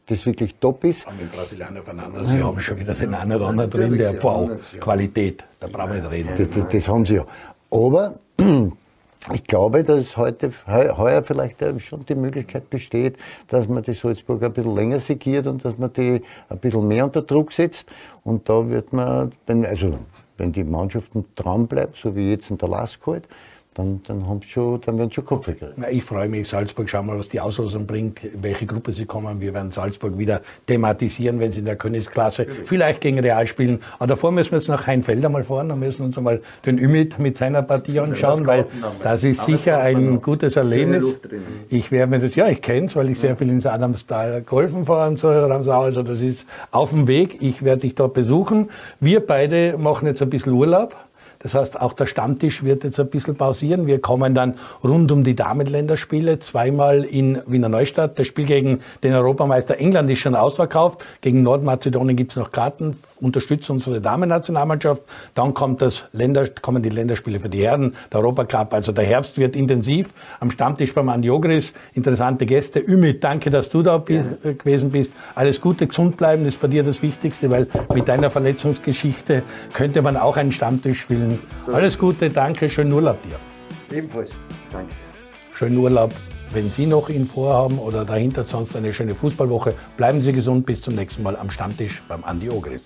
das wirklich top ist. Haben den Brasilianer voneinander, sie haben schon wieder den einen oder anderen drin, der wow, Qualität, da brauchen wir nicht reden. Das, das, das haben sie ja. Aber ich glaube, dass heute, heuer vielleicht schon die Möglichkeit besteht, dass man die Salzburg ein bisschen länger segiert und dass man die ein bisschen mehr unter Druck setzt. Und da wird man, also wenn die Mannschaften dranbleiben, so wie jetzt in der Lask halt, dann, dann, haben schon, dann werden schon Kopf gekriegt. Ich freue mich, Salzburg, schauen mal, was die Auslosung bringt, welche Gruppe sie kommen. Wir werden Salzburg wieder thematisieren, wenn sie in der Königsklasse Natürlich. vielleicht gegen Real spielen. Aber davor müssen wir jetzt nach Heinfeld einmal fahren und müssen uns einmal den Ümit mit seiner Partie anschauen, weil das ist sicher ein gutes Erlebnis. Ich werde mir das, ja, ich kenne es, weil ich sehr viel ins Adamstal Golfen fahre und so, also das ist auf dem Weg. Ich werde dich dort besuchen. Wir beide machen jetzt ein bisschen Urlaub das heißt, auch der Stammtisch wird jetzt ein bisschen pausieren. Wir kommen dann rund um die Damenländerspiele, zweimal in Wiener Neustadt. Das Spiel gegen den Europameister England ist schon ausverkauft. Gegen Nordmazedonien gibt es noch Karten. Unterstützt unsere Damennationalmannschaft. Dann kommt das Länder, kommen die Länderspiele für die Herren, der Europacup. Also der Herbst wird intensiv. Am Stammtisch beim Andiogris interessante Gäste. Ümit, danke, dass du da ja. gewesen bist. Alles Gute, gesund bleiben, ist bei dir das Wichtigste, weil mit deiner Verletzungsgeschichte könnte man auch einen Stammtisch spielen so. alles Gute, danke, schönen Urlaub dir. Ebenfalls, danke. Schönen Urlaub. Wenn Sie noch ihn vorhaben oder dahinter sonst eine schöne Fußballwoche, bleiben Sie gesund. Bis zum nächsten Mal am Stammtisch beim Andi Ogris.